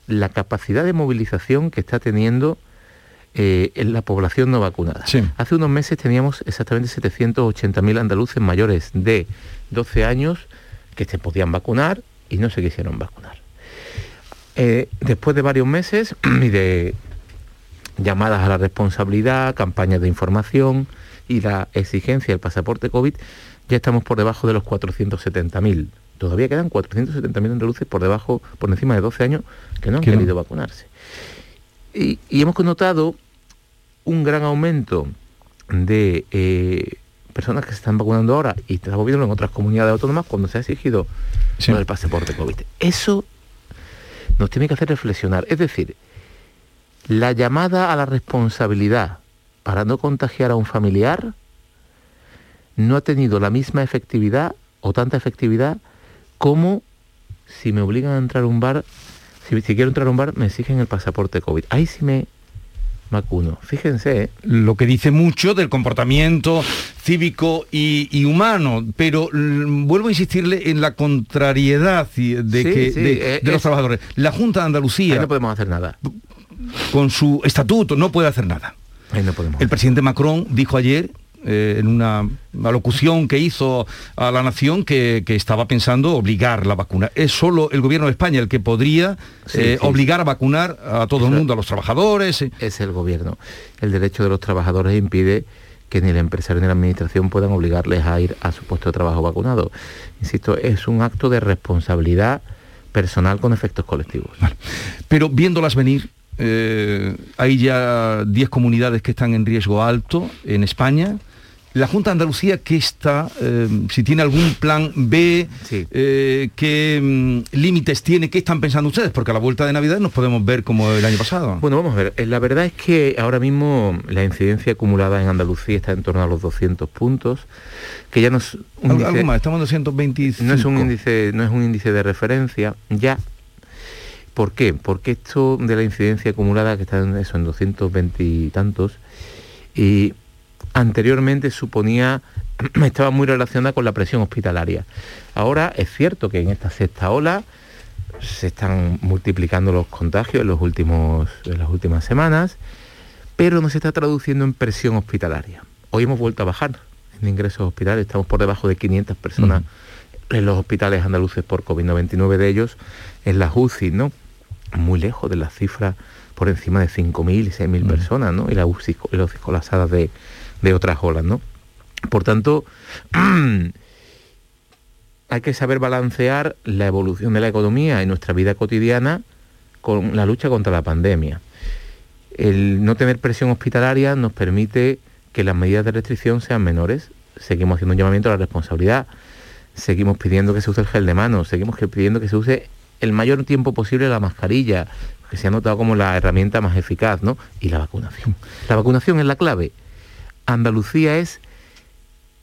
la capacidad de movilización que está teniendo eh, en la población no vacunada. Hace unos meses teníamos exactamente 780.000 andaluces mayores de 12 años que se podían vacunar y no se quisieron vacunar. Eh, después de varios meses y de llamadas a la responsabilidad, campañas de información y la exigencia del pasaporte COVID, ya estamos por debajo de los 470.000. Todavía quedan 470.000 andaluces por debajo, por encima de 12 años, que no han no. querido vacunarse. Y, y hemos notado un gran aumento de eh, personas que se están vacunando ahora y estamos viendo en otras comunidades autónomas cuando se ha exigido del pasaporte COVID. Eso nos tiene que hacer reflexionar. Es decir, la llamada a la responsabilidad para no contagiar a un familiar no ha tenido la misma efectividad o tanta efectividad como si me obligan a entrar a un bar, si, si quiero entrar a un bar me exigen el pasaporte COVID. Ahí sí me vacuno. Fíjense, ¿eh? Lo que dice mucho del comportamiento cívico y, y humano, pero vuelvo a insistirle en la contrariedad de, Sí, que, sí, de, eh, de los es- trabajadores. La Junta de Andalucía... Ahí no podemos hacer nada. Con su estatuto no puede hacer nada. Ahí no podemos. El presidente Macron dijo ayer eh, en una alocución que hizo a la nación que, que estaba pensando obligar la vacuna. Es solo el gobierno de España el que podría Sí, eh, sí. obligar a vacunar a todo el mundo, a los trabajadores. eh. Es el gobierno. El derecho de los trabajadores impide que ni el empresario ni la administración puedan obligarles a ir a su puesto de trabajo vacunado. Insisto, es un acto de responsabilidad personal con efectos colectivos. Pero viéndolas venir, eh, hay ya 10 comunidades que están en riesgo alto en España. La Junta de Andalucía, ¿qué está? eh, si tiene algún plan B, eh, ¿qué mm, límites tiene? ¿Qué están pensando ustedes? Porque a la vuelta de Navidad nos podemos ver como el año pasado. Bueno, vamos a ver. Eh, La verdad es que ahora mismo la incidencia acumulada en Andalucía está en torno a los 200 puntos, que ya no es un Algo, índice- algo más, estamos en 225. no es un índice no es un índice de referencia ya ¿por qué? porque esto de la incidencia acumulada que está en eso en 220 y tantos y anteriormente suponía estaba muy relacionada con la presión hospitalaria. Ahora es cierto que en esta sexta ola se están multiplicando los contagios en los últimos en las últimas semanas pero no se está traduciendo en presión hospitalaria. Hoy hemos vuelto a bajar en ingresos hospitales. Estamos por debajo de 500 personas en los hospitales andaluces por COVID-99 de ellos en las UCI, ¿no? Muy lejos de las cifras por encima de 5.000 y 6.000 personas, ¿no? Y las UCI, y colapsadas de, de otras olas, ¿no? Por tanto, hay que saber balancear la evolución de la economía en nuestra vida cotidiana con la lucha contra la pandemia. El no tener presión hospitalaria nos permite que las medidas de restricción sean menores. Seguimos haciendo un llamamiento a la responsabilidad, seguimos pidiendo que se use el gel de manos, seguimos pidiendo que se use el mayor tiempo posible la mascarilla, que se ha notado como la herramienta más eficaz, ¿no? Y la vacunación. La vacunación es la clave. Andalucía es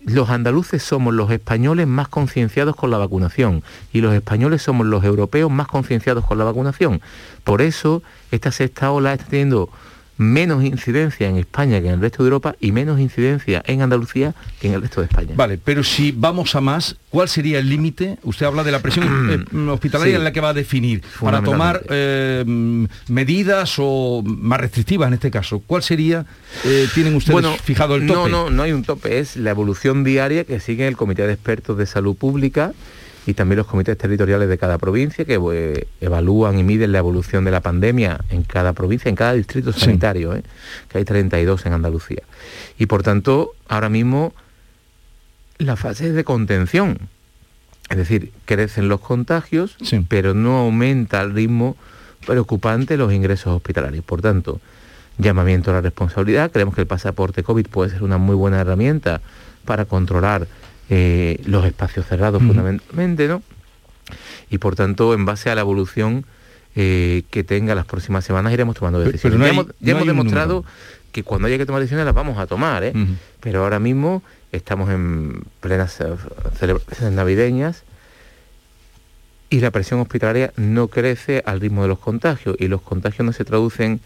los andaluces somos los españoles más concienciados con la vacunación y los españoles somos los europeos más concienciados con la vacunación. Por eso esta sexta ola está teniendo menos incidencia en España que en el resto de Europa y menos incidencia en Andalucía que en el resto de España. Vale, pero si vamos a más, ¿cuál sería el límite? Usted habla de la presión eh, hospitalaria Sí. en la que va a definir para tomar eh, medidas o más restrictivas en este caso. ¿Cuál sería? eh, ¿Tienen ustedes fijado el tope? No, no, no hay un tope, es la evolución diaria que sigue el Comité de Expertos de Salud Pública y también los comités territoriales de cada provincia que eh, evalúan y miden la evolución de la pandemia en cada provincia, en cada distrito sanitario, ¿eh? que hay 32 en Andalucía. Y por tanto, ahora mismo la fase es de contención. Es decir, crecen los contagios, pero no aumenta al ritmo preocupante los ingresos hospitalarios. Por tanto, llamamiento a la responsabilidad. Creemos que el pasaporte COVID puede ser una muy buena herramienta para controlar eh, los espacios cerrados fundamentalmente, ¿no? Y por tanto, en base a la evolución eh, que tenga las próximas semanas, iremos tomando decisiones. ya hemos, ya no hemos hay un demostrado número. que cuando haya que tomar decisiones las vamos a tomar, ¿eh? Pero ahora mismo estamos en plenas celebraciones navideñas y la presión hospitalaria no crece al ritmo de los contagios y los contagios no se traducen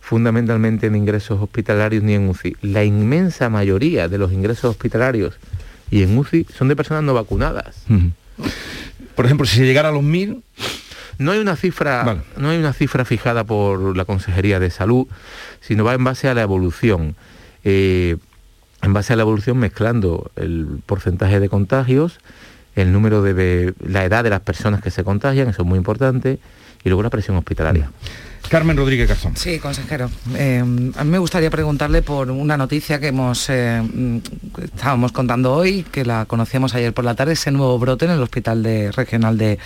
fundamentalmente en ingresos hospitalarios ni en UCI. La inmensa mayoría de los ingresos hospitalarios y en UCI son de personas no vacunadas. Por ejemplo, si se llegara a los mil... No hay una cifra, no hay una cifra fijada por la Consejería de Salud, sino va en base a la evolución. Eh, en base a la evolución mezclando el porcentaje de contagios, el número de la edad de las personas que se contagian, eso es muy importante, y luego la presión hospitalaria. Carmen Rodríguez Garzón. Sí, consejero. Eh, a mí me gustaría preguntarle por una noticia que hemos eh, estábamos contando hoy, que la conocíamos ayer por la tarde, ese nuevo brote en el Hospital de, Regional de,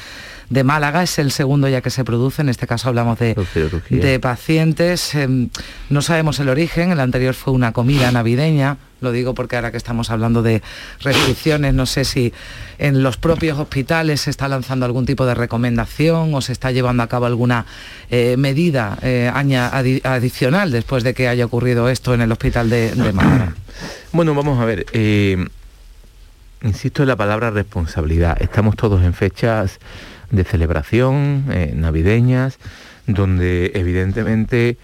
de Málaga. Es el segundo ya que se produce, en este caso hablamos de, de pacientes. Eh, no sabemos el origen, el anterior fue una comida navideña. Lo digo porque ahora que estamos hablando de restricciones, no sé si en los propios hospitales se está lanzando algún tipo de recomendación o se está llevando a cabo alguna eh, medida eh, adicional después de que haya ocurrido esto en el hospital de, de Málaga. Bueno, vamos a ver. eh, insisto en la palabra responsabilidad. Estamos todos en fechas de celebración, eh, navideñas, donde evidentemente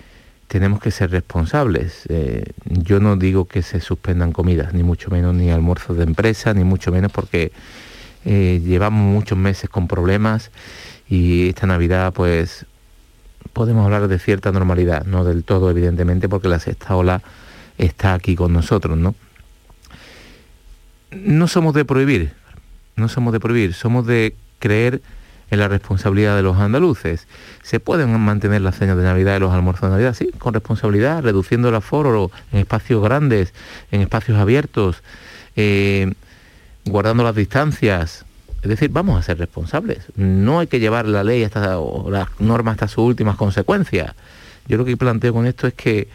tenemos que ser responsables. Eh, yo no digo que se suspendan comidas, ni mucho menos ni almuerzos de empresa, ni mucho menos porque eh, llevamos muchos meses con problemas y esta Navidad pues podemos hablar de cierta normalidad, no del todo evidentemente porque la sexta ola está aquí con nosotros, ¿no? No somos de prohibir, no somos de prohibir, somos de creer en la responsabilidad de los andaluces. Se pueden mantener las cenas de Navidad y los almuerzos de Navidad, sí, con responsabilidad, reduciendo el aforo en espacios grandes, en espacios abiertos, eh, guardando las distancias. Es decir, vamos a ser responsables. No hay que llevar la ley hasta, o las normas hasta sus últimas consecuencias. Yo lo que planteo con esto es que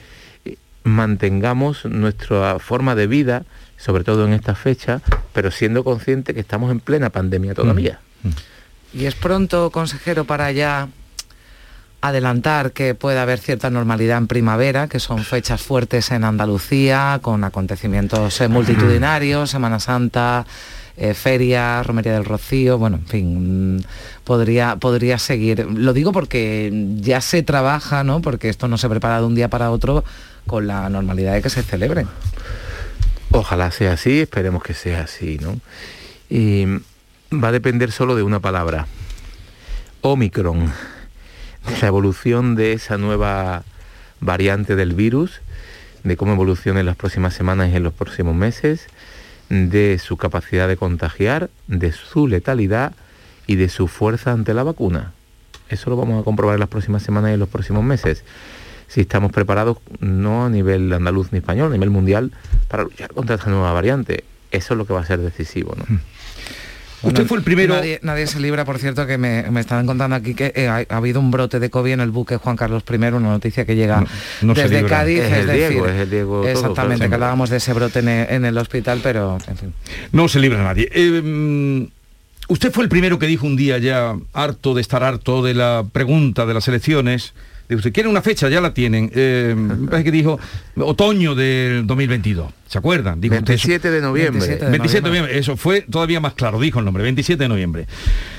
eh, mantengamos nuestra forma de vida, sobre todo en esta fecha, pero siendo conscientes que estamos en plena pandemia todavía. Y es pronto, consejero, para ya adelantar que puede haber cierta normalidad en primavera, que son fechas fuertes en Andalucía, con acontecimientos eh, multitudinarios, Semana Santa, eh, feria, Romería del Rocío, bueno, en fin, mm, podría, podría seguir. Lo digo porque ya se trabaja, ¿no? Porque esto no se prepara de un día para otro con la normalidad de que se celebren. Ojalá sea así, esperemos que sea así, ¿no? Y va a depender solo de una palabra, Omicron, de la evolución de esa nueva variante del virus, de cómo evoluciona en las próximas semanas y en los próximos meses, de su capacidad de contagiar, de su letalidad y de su fuerza ante la vacuna. Eso lo vamos a comprobar en las próximas semanas y en los próximos meses. Si estamos preparados, no a nivel andaluz ni español, a nivel mundial, para luchar contra esta nueva variante. Eso es lo que va a ser decisivo. ¿no? Usted fue el primero. Nadie, nadie se libra, por cierto, que me, me estaban contando aquí que eh, ha, ha habido un brote de COVID en el buque Juan Carlos I, una noticia que llega no desde. Cádiz. Es el decir, Diego, es el Diego todo, exactamente, claro. que hablábamos de ese brote en el, en el hospital, pero en fin. No se libra nadie. Eh, mm, usted fue el primero que dijo un día ya, harto de estar harto de la pregunta de las elecciones, Dice usted, ¿quieren una fecha? Ya la tienen. Eh, me parece que dijo otoño del 2022. ¿Se acuerdan? Dijo usted eso. 27 de noviembre. 27 de noviembre. Eso fue todavía más claro, dijo el nombre, 27 de noviembre.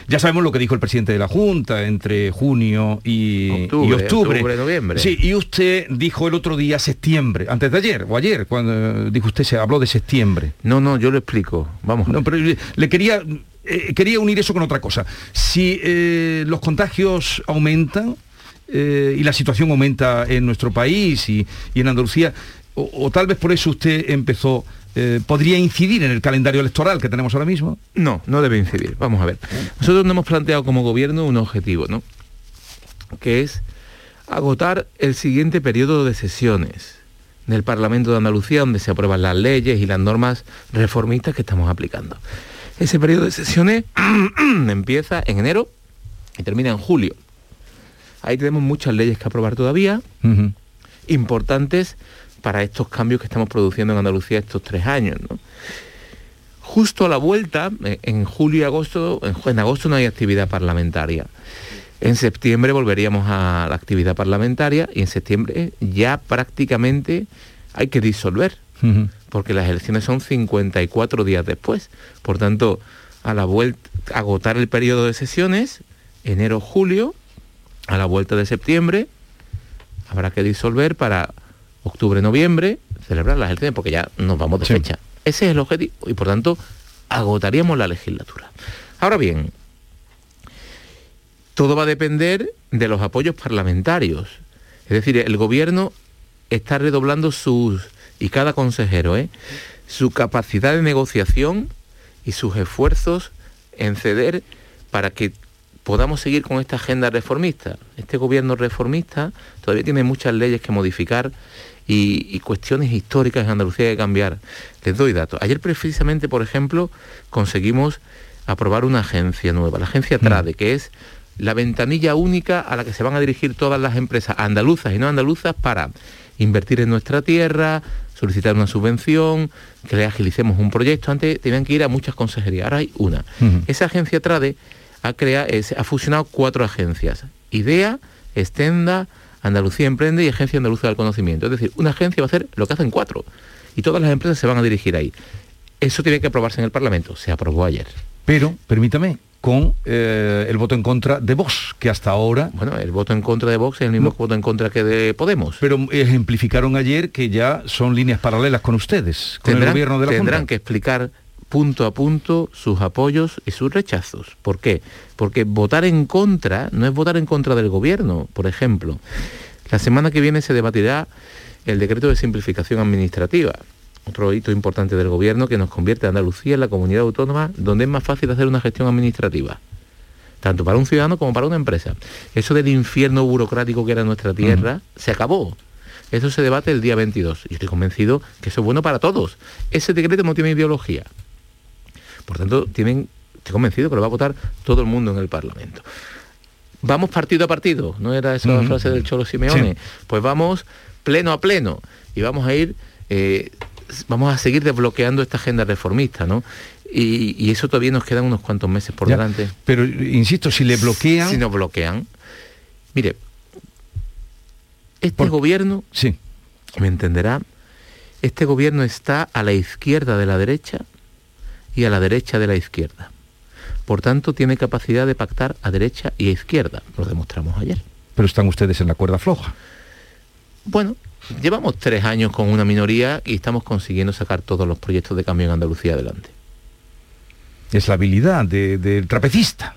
Ya sabemos lo que dijo el presidente de la Junta entre junio y Octubre, y octubre. octubre, noviembre. Sí, y usted dijo el otro día septiembre, antes de ayer o ayer, cuando dijo usted se habló de septiembre. No, no, yo lo explico. Vamos. No, pero le, le quería eh, quería unir eso con otra cosa. Si eh, los contagios aumentan eh, y la situación aumenta en nuestro país y, en Andalucía, o, o tal vez por eso usted empezó, eh, podría incidir en el calendario electoral que tenemos ahora mismo. No, no debe incidir. Vamos a ver. Nosotros nos hemos planteado como gobierno un objetivo, ¿no? Que es agotar el siguiente periodo de sesiones del Parlamento de Andalucía, donde se aprueban las leyes y las normas reformistas que estamos aplicando. Ese periodo de sesiones empieza en enero y termina en julio. Ahí tenemos muchas leyes que aprobar todavía, importantes para estos cambios que estamos produciendo en Andalucía estos tres años. ¿no? Justo a la vuelta, eh, en julio y agosto, en agosto no hay actividad parlamentaria. En septiembre volveríamos a la actividad parlamentaria y en septiembre ya prácticamente hay que disolver, porque las elecciones son 54 días después. Por tanto, a la vuelta, agotar el periodo de sesiones, enero, julio, a la vuelta de septiembre, habrá que disolver para octubre, noviembre, celebrar las elecciones, porque ya nos vamos de fecha. Ese es el objetivo y por tanto agotaríamos la legislatura. Ahora bien, todo va a depender de los apoyos parlamentarios. Es decir, el gobierno está redoblando sus, y cada consejero, ¿eh? su capacidad de negociación y sus esfuerzos en ceder para que podamos seguir con esta agenda reformista. Este gobierno reformista todavía tiene muchas leyes que modificar y, y cuestiones históricas en Andalucía que cambiar. Les doy datos. Ayer precisamente, por ejemplo, conseguimos aprobar una agencia nueva, la agencia TRADE, que es la ventanilla única a la que se van a dirigir todas las empresas andaluzas y no andaluzas para invertir en nuestra tierra, solicitar una subvención, que le agilicemos un proyecto. Antes tenían que ir a muchas consejerías, ahora hay una. Esa agencia TRADE ha, crea- es- ha fusionado cuatro agencias. IDEA, Estenda, Andalucía Emprende y Agencia Andaluza del Conocimiento. Es decir, una agencia va a hacer lo que hacen cuatro. Y todas las empresas se van a dirigir ahí. Eso tiene que aprobarse en el Parlamento. Se aprobó ayer. Pero, permítame, con eh, el voto en contra de Vox, que hasta ahora... Bueno, el voto en contra de Vox es el mismo voto en contra que de Podemos. Pero ejemplificaron ayer que ya son líneas paralelas con ustedes, con el gobierno de la tendrán Junta. que explicar punto a punto sus apoyos y sus rechazos. ¿Por qué? Porque votar en contra no es votar en contra del gobierno, por ejemplo. La semana que viene se debatirá el decreto de simplificación administrativa, otro hito importante del gobierno que nos convierte a Andalucía en la comunidad autónoma donde es más fácil hacer una gestión administrativa tanto para un ciudadano como para una empresa. Eso del infierno burocrático que era nuestra tierra se acabó. Eso se debate el día 22. Y estoy convencido que eso es bueno para todos. Ese decreto no tiene ideología. Por tanto, tienen, estoy convencido que lo va a votar todo el mundo en el Parlamento. Vamos partido a partido, ¿no era esa la Ujú. frase del Cholo Simeone? Sí. Pues vamos pleno a pleno y vamos a ir, eh, vamos a seguir desbloqueando esta agenda reformista, ¿no? Y, y eso todavía nos quedan unos cuantos meses por Ya, delante. Pero, insisto, si le bloquean... Si nos bloquean. Mire, este gobierno, sí. me entenderá, este gobierno está a la izquierda de la derecha y a la derecha de la izquierda. Por tanto, tiene capacidad de pactar a derecha y a izquierda. Lo demostramos ayer. Pero están ustedes en la cuerda floja. Bueno, llevamos tres años con una minoría y estamos consiguiendo sacar todos los proyectos de cambio en Andalucía adelante. Es la habilidad de- del trapecista.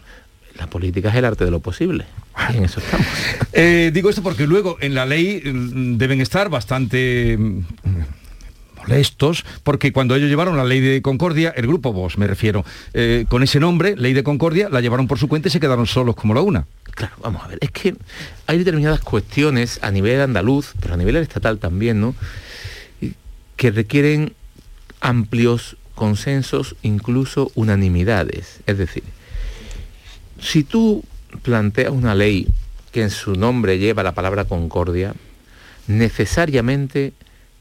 La política es el arte de lo posible. Y en eso estamos. Eh, digo esto porque luego en la ley mm, deben estar bastante mm, molestos, porque cuando ellos llevaron la ley de Concordia, el grupo Vos, me refiero, eh, con ese nombre, ley de Concordia, la llevaron por su cuenta y se quedaron solos como la una. Claro, vamos a ver, es que hay determinadas cuestiones a nivel andaluz, pero a nivel estatal también, ¿no? Que requieren amplios consensos, incluso unanimidades. Es decir, si tú planteas una ley que en su nombre lleva la palabra concordia, necesariamente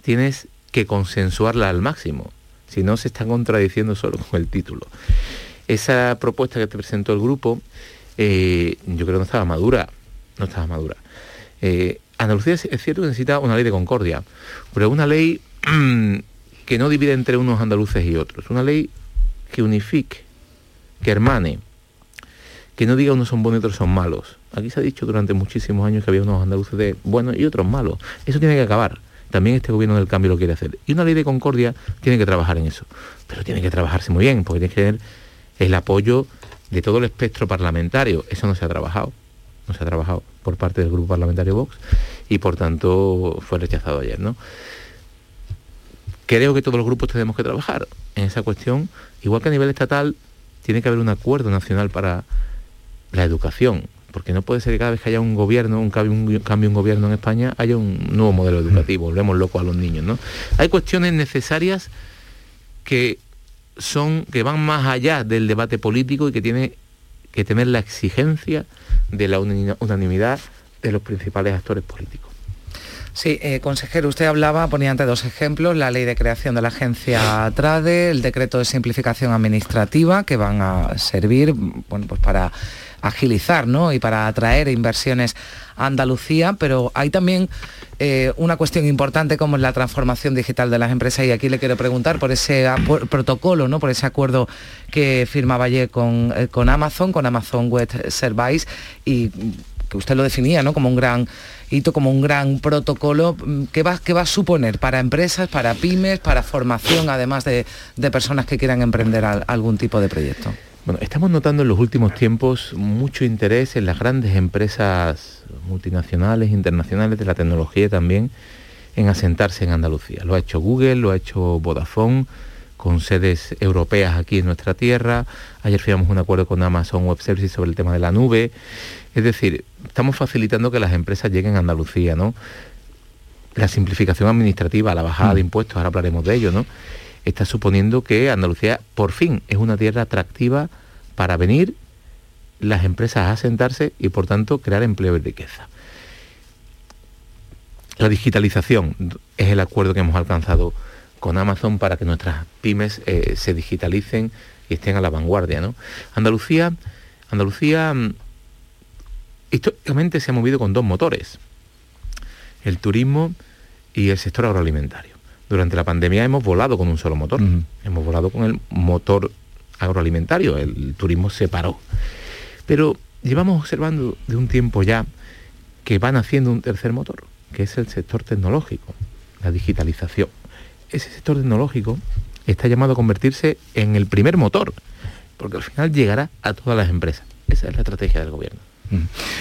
tienes que consensuarla al máximo. Si no, se está contradiciendo solo con el título. Esa propuesta que te presentó el grupo, eh, yo creo que no estaba madura. No estaba madura. Eh, Andalucía es cierto que necesita una ley de concordia, pero una ley que no divide entre unos andaluces y otros, una ley que unifique, que hermane, que no diga unos son buenos y otros son malos. Aquí se ha dicho durante muchísimos años que había unos andaluces de buenos y otros malos. Eso tiene que acabar. También este gobierno del cambio lo quiere hacer. Y una ley de concordia tiene que trabajar en eso. Pero tiene que trabajarse muy bien, porque tiene que tener el apoyo de todo el espectro parlamentario. Eso no se ha trabajado. No se ha trabajado por parte del grupo parlamentario Vox y por tanto fue rechazado ayer, ¿no? Creo que todos los grupos tenemos que trabajar en esa cuestión, igual que a nivel estatal tiene que haber un acuerdo nacional para la educación, porque no puede ser que cada vez que haya un gobierno, un cambio, un cambio un gobierno en España, haya un nuevo modelo educativo, mm. volvemos locos a los niños, ¿no? Hay cuestiones necesarias que son, que van más allá del debate político y que tiene que tener la exigencia de la unanimidad de los principales actores políticos. Sí, eh, consejero, usted hablaba, ponía ante dos ejemplos, la ley de creación de la agencia TRADE, el decreto de simplificación administrativa, que van a servir bueno, pues para agilizar ¿no? y para atraer inversiones a Andalucía, pero hay también eh, una cuestión importante como es la transformación digital de las empresas y aquí le quiero preguntar por ese protocolo, ¿no? por ese acuerdo que firmaba ayer con, eh, con Amazon, con Amazon Web Service y que usted lo definía ¿no? como un gran hito, como un gran protocolo. ¿Qué va, va a suponer para empresas, para pymes, para formación, además de, personas que quieran emprender algún tipo de proyecto? Bueno, estamos notando en los últimos tiempos mucho interés en las grandes empresas multinacionales, internacionales de la tecnología también, en asentarse en Andalucía. Lo ha hecho Google, lo ha hecho Vodafone, con sedes europeas aquí en nuestra tierra. Ayer firmamos un acuerdo con Amazon Web Services sobre el tema de la nube. Es decir, estamos facilitando que las empresas lleguen a Andalucía, ¿no? La simplificación administrativa, la bajada de mm. impuestos, ahora hablaremos de ello, ¿no? Está suponiendo que Andalucía por fin es una tierra atractiva para venir las empresas a asentarse y por tanto crear empleo y riqueza. La digitalización es el acuerdo que hemos alcanzado con Amazon para que nuestras pymes eh, se digitalicen y estén a la vanguardia. ¿no? Andalucía, Andalucía mm, históricamente se ha movido con dos motores, el turismo y el sector agroalimentario. Durante la pandemia hemos volado con un solo motor, hemos volado con el motor agroalimentario, el turismo se paró. Pero llevamos observando de un tiempo ya que van haciendo un tercer motor, que es el sector tecnológico, la digitalización. Ese sector tecnológico está llamado a convertirse en el primer motor, porque al final llegará a todas las empresas. Esa es la estrategia del gobierno.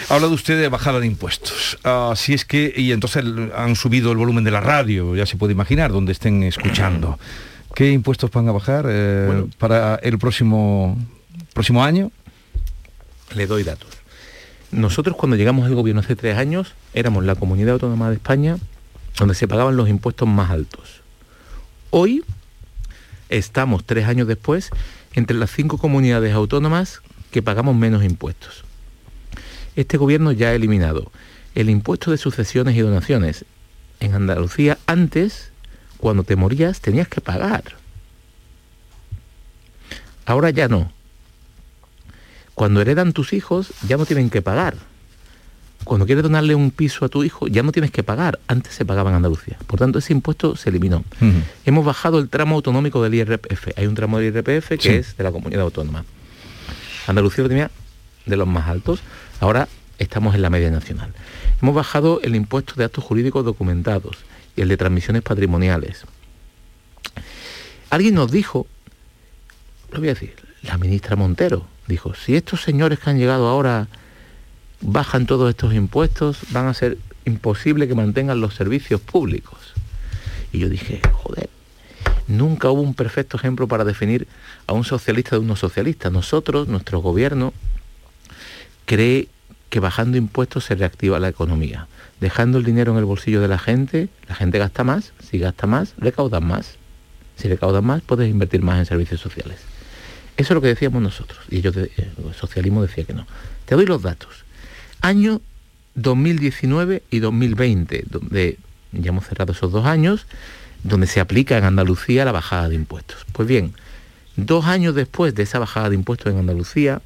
Ha hablado usted de bajada de impuestos. Así es que, y entonces han subido el volumen de la radio, ya se puede imaginar, donde estén escuchando. ¿Qué impuestos van a bajar eh, para el próximo, próximo año? Le doy datos. Nosotros cuando llegamos al gobierno hace tres años éramos la comunidad autónoma de España donde se pagaban los impuestos más altos. Hoy estamos tres años después entre las cinco comunidades autónomas que pagamos menos impuestos. Este gobierno ya ha eliminado el impuesto de sucesiones y donaciones. En Andalucía antes, cuando te morías, tenías que pagar. Ahora ya no. Cuando heredan tus hijos, ya no tienen que pagar. Cuando quieres donarle un piso a tu hijo, ya no tienes que pagar. Antes se pagaba en Andalucía. Por tanto, ese impuesto se eliminó. Hemos bajado el tramo autonómico del IRPF. Hay un tramo del IRPF que es de la comunidad autónoma. Andalucía lo tenía de los más altos. Ahora estamos en la media nacional. Hemos bajado el impuesto de actos jurídicos documentados y el de transmisiones patrimoniales. Alguien nos dijo, lo voy a decir, la ministra Montero dijo, si estos señores que han llegado ahora bajan todos estos impuestos, van a ser imposible que mantengan los servicios públicos. Y yo dije, joder, nunca hubo un perfecto ejemplo para definir a un socialista de uno socialista. Nosotros, nuestro gobierno, cree que bajando impuestos se reactiva la economía. Dejando el dinero en el bolsillo de la gente, la gente gasta más, si gasta más, recaudan más. Si recaudan más, puedes invertir más en servicios sociales. Eso es lo que decíamos nosotros, y yo, el socialismo decía que no. Te doy los datos. Año 2019 y 2020, donde ya hemos cerrado esos dos años, donde se aplica en Andalucía la bajada de impuestos. Pues bien, dos años después de esa bajada de impuestos en Andalucía,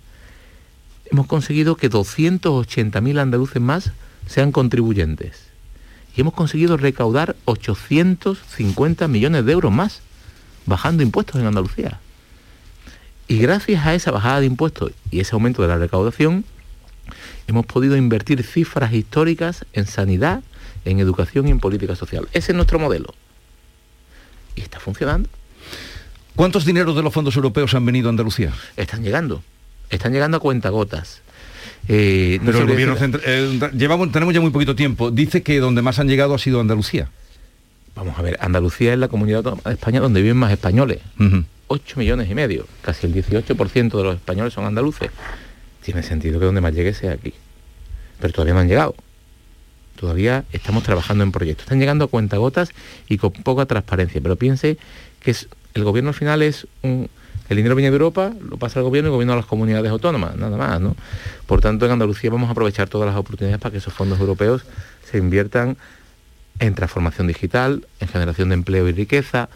hemos conseguido que 280.000 andaluces más sean contribuyentes. Y hemos conseguido recaudar 850 millones de euros más, bajando impuestos en Andalucía. Y gracias a esa bajada de impuestos y ese aumento de la recaudación, hemos podido invertir cifras históricas en sanidad, en educación y en política social. Ese es nuestro modelo. Y está funcionando. ¿Cuántos dineros de los fondos europeos han venido a Andalucía? Están llegando. Están llegando a cuentagotas. Eh, no Pero el gobierno central- eh, llevamos, tenemos ya muy poquito tiempo. Dice que donde más han llegado ha sido Andalucía. Vamos a ver, Andalucía es la comunidad de España donde viven más españoles. 8 millones y medio. Casi el 18% de los españoles son andaluces. Tiene sentido que donde más llegue sea aquí. Pero todavía no han llegado. Todavía estamos trabajando en proyectos. Están llegando a cuentagotas y con poca transparencia. Pero piense que es, el gobierno al final es un... El dinero viene de Europa, lo pasa al gobierno y el gobierno a las comunidades autónomas, nada más, ¿no? Por tanto, en Andalucía vamos a aprovechar todas las oportunidades para que esos fondos europeos se inviertan en transformación digital, en generación de empleo y riqueza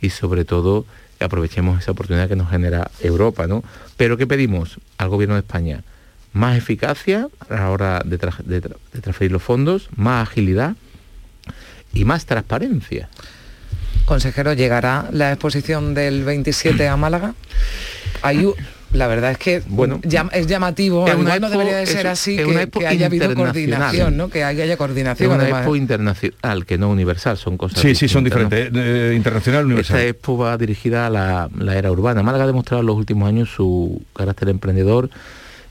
y sobre todo aprovechemos esa oportunidad que nos genera Europa, ¿no? Pero ¿qué pedimos al gobierno de España? Más eficacia a la hora de, tra- de tra- de transferir los fondos, más agilidad y más transparencia. Consejero, ¿llegará la exposición del 27 a Málaga? Hay u- la verdad es que Bueno, es llamativo, es una no debería de es- ser así, es que, haya habido coordinación, ¿no? que haya, haya Es coordinación. una además. expo internacional, que no universal, son cosas Sí, sí, son diferentes. eh, internacional, universal. Esta expo va dirigida a la, la era urbana. Málaga ha demostrado en los últimos años su carácter emprendedor,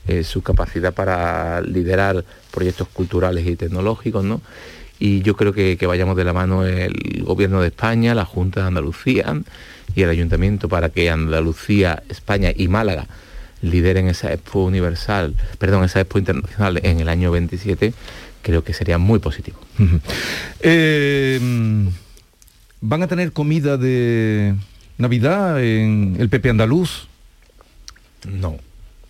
eh, su capacidad para liderar proyectos culturales y tecnológicos, ¿no? Y yo creo que, que vayamos de la mano el Gobierno de España, la Junta de Andalucía y el Ayuntamiento para que Andalucía, España y Málaga lideren esa expo universal, perdón, esa expo internacional en el año 27, creo que sería muy positivo. Eh, ¿Van a tener comida de Navidad en el Pepe Andaluz? No.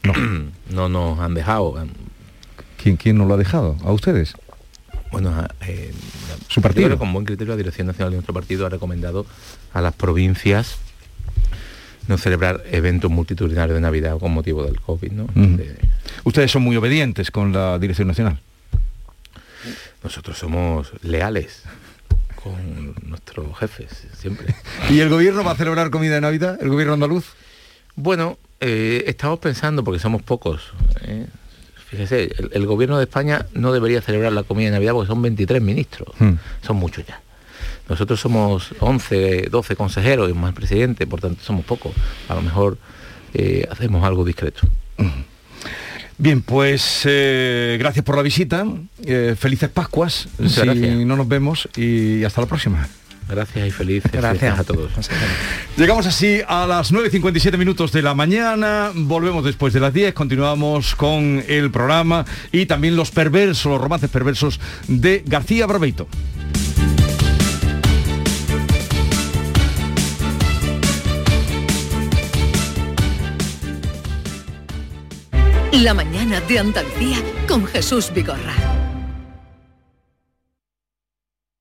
No. no nos han dejado. ¿Quién, quién nos lo ha dejado? ¿A ustedes? Bueno, eh, Su partido. creo que con buen criterio la Dirección Nacional de nuestro partido ha recomendado a las provincias no celebrar eventos multitudinarios de Navidad con motivo del COVID, ¿no? De- Ustedes son muy obedientes con la Dirección Nacional. nosotros somos leales con nuestros jefes, siempre. ¿Y el gobierno va a celebrar comida de Navidad? ¿El gobierno andaluz? Bueno, eh, estamos pensando, porque somos pocos, ¿eh? Fíjese, el, el gobierno de España no debería celebrar la comida de Navidad porque son 23 ministros, Hmm. son muchos ya. Nosotros somos 11, 12 consejeros y más presidente, por tanto somos pocos. A lo mejor eh, hacemos algo discreto. Bien, pues eh, gracias por la visita. eh, felices Pascuas, Muchas si gracias. no nos vemos y hasta la próxima. Gracias y felices Gracias. a todos. Llegamos así a las 9.57 minutos de la mañana, volvemos después de las 10, continuamos con el programa y también los perversos, los romances perversos de García Barbeito. La mañana de Andalucía con Jesús Vigorra.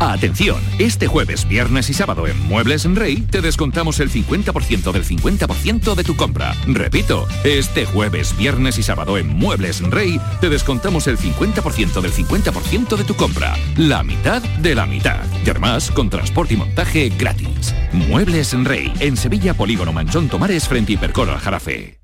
Atención, este jueves, viernes y sábado en Muebles en Rey te descontamos el 50% del 50% de tu compra. Repito, este jueves, viernes y sábado en Muebles en Rey te descontamos el 50% del 50% de tu compra. La mitad de la mitad. Y además con transporte y montaje gratis. Muebles en Rey, en Sevilla Polígono Manchón Tomares frente a Hipercor al Jarafe.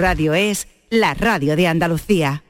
Radio es la radio de Andalucía.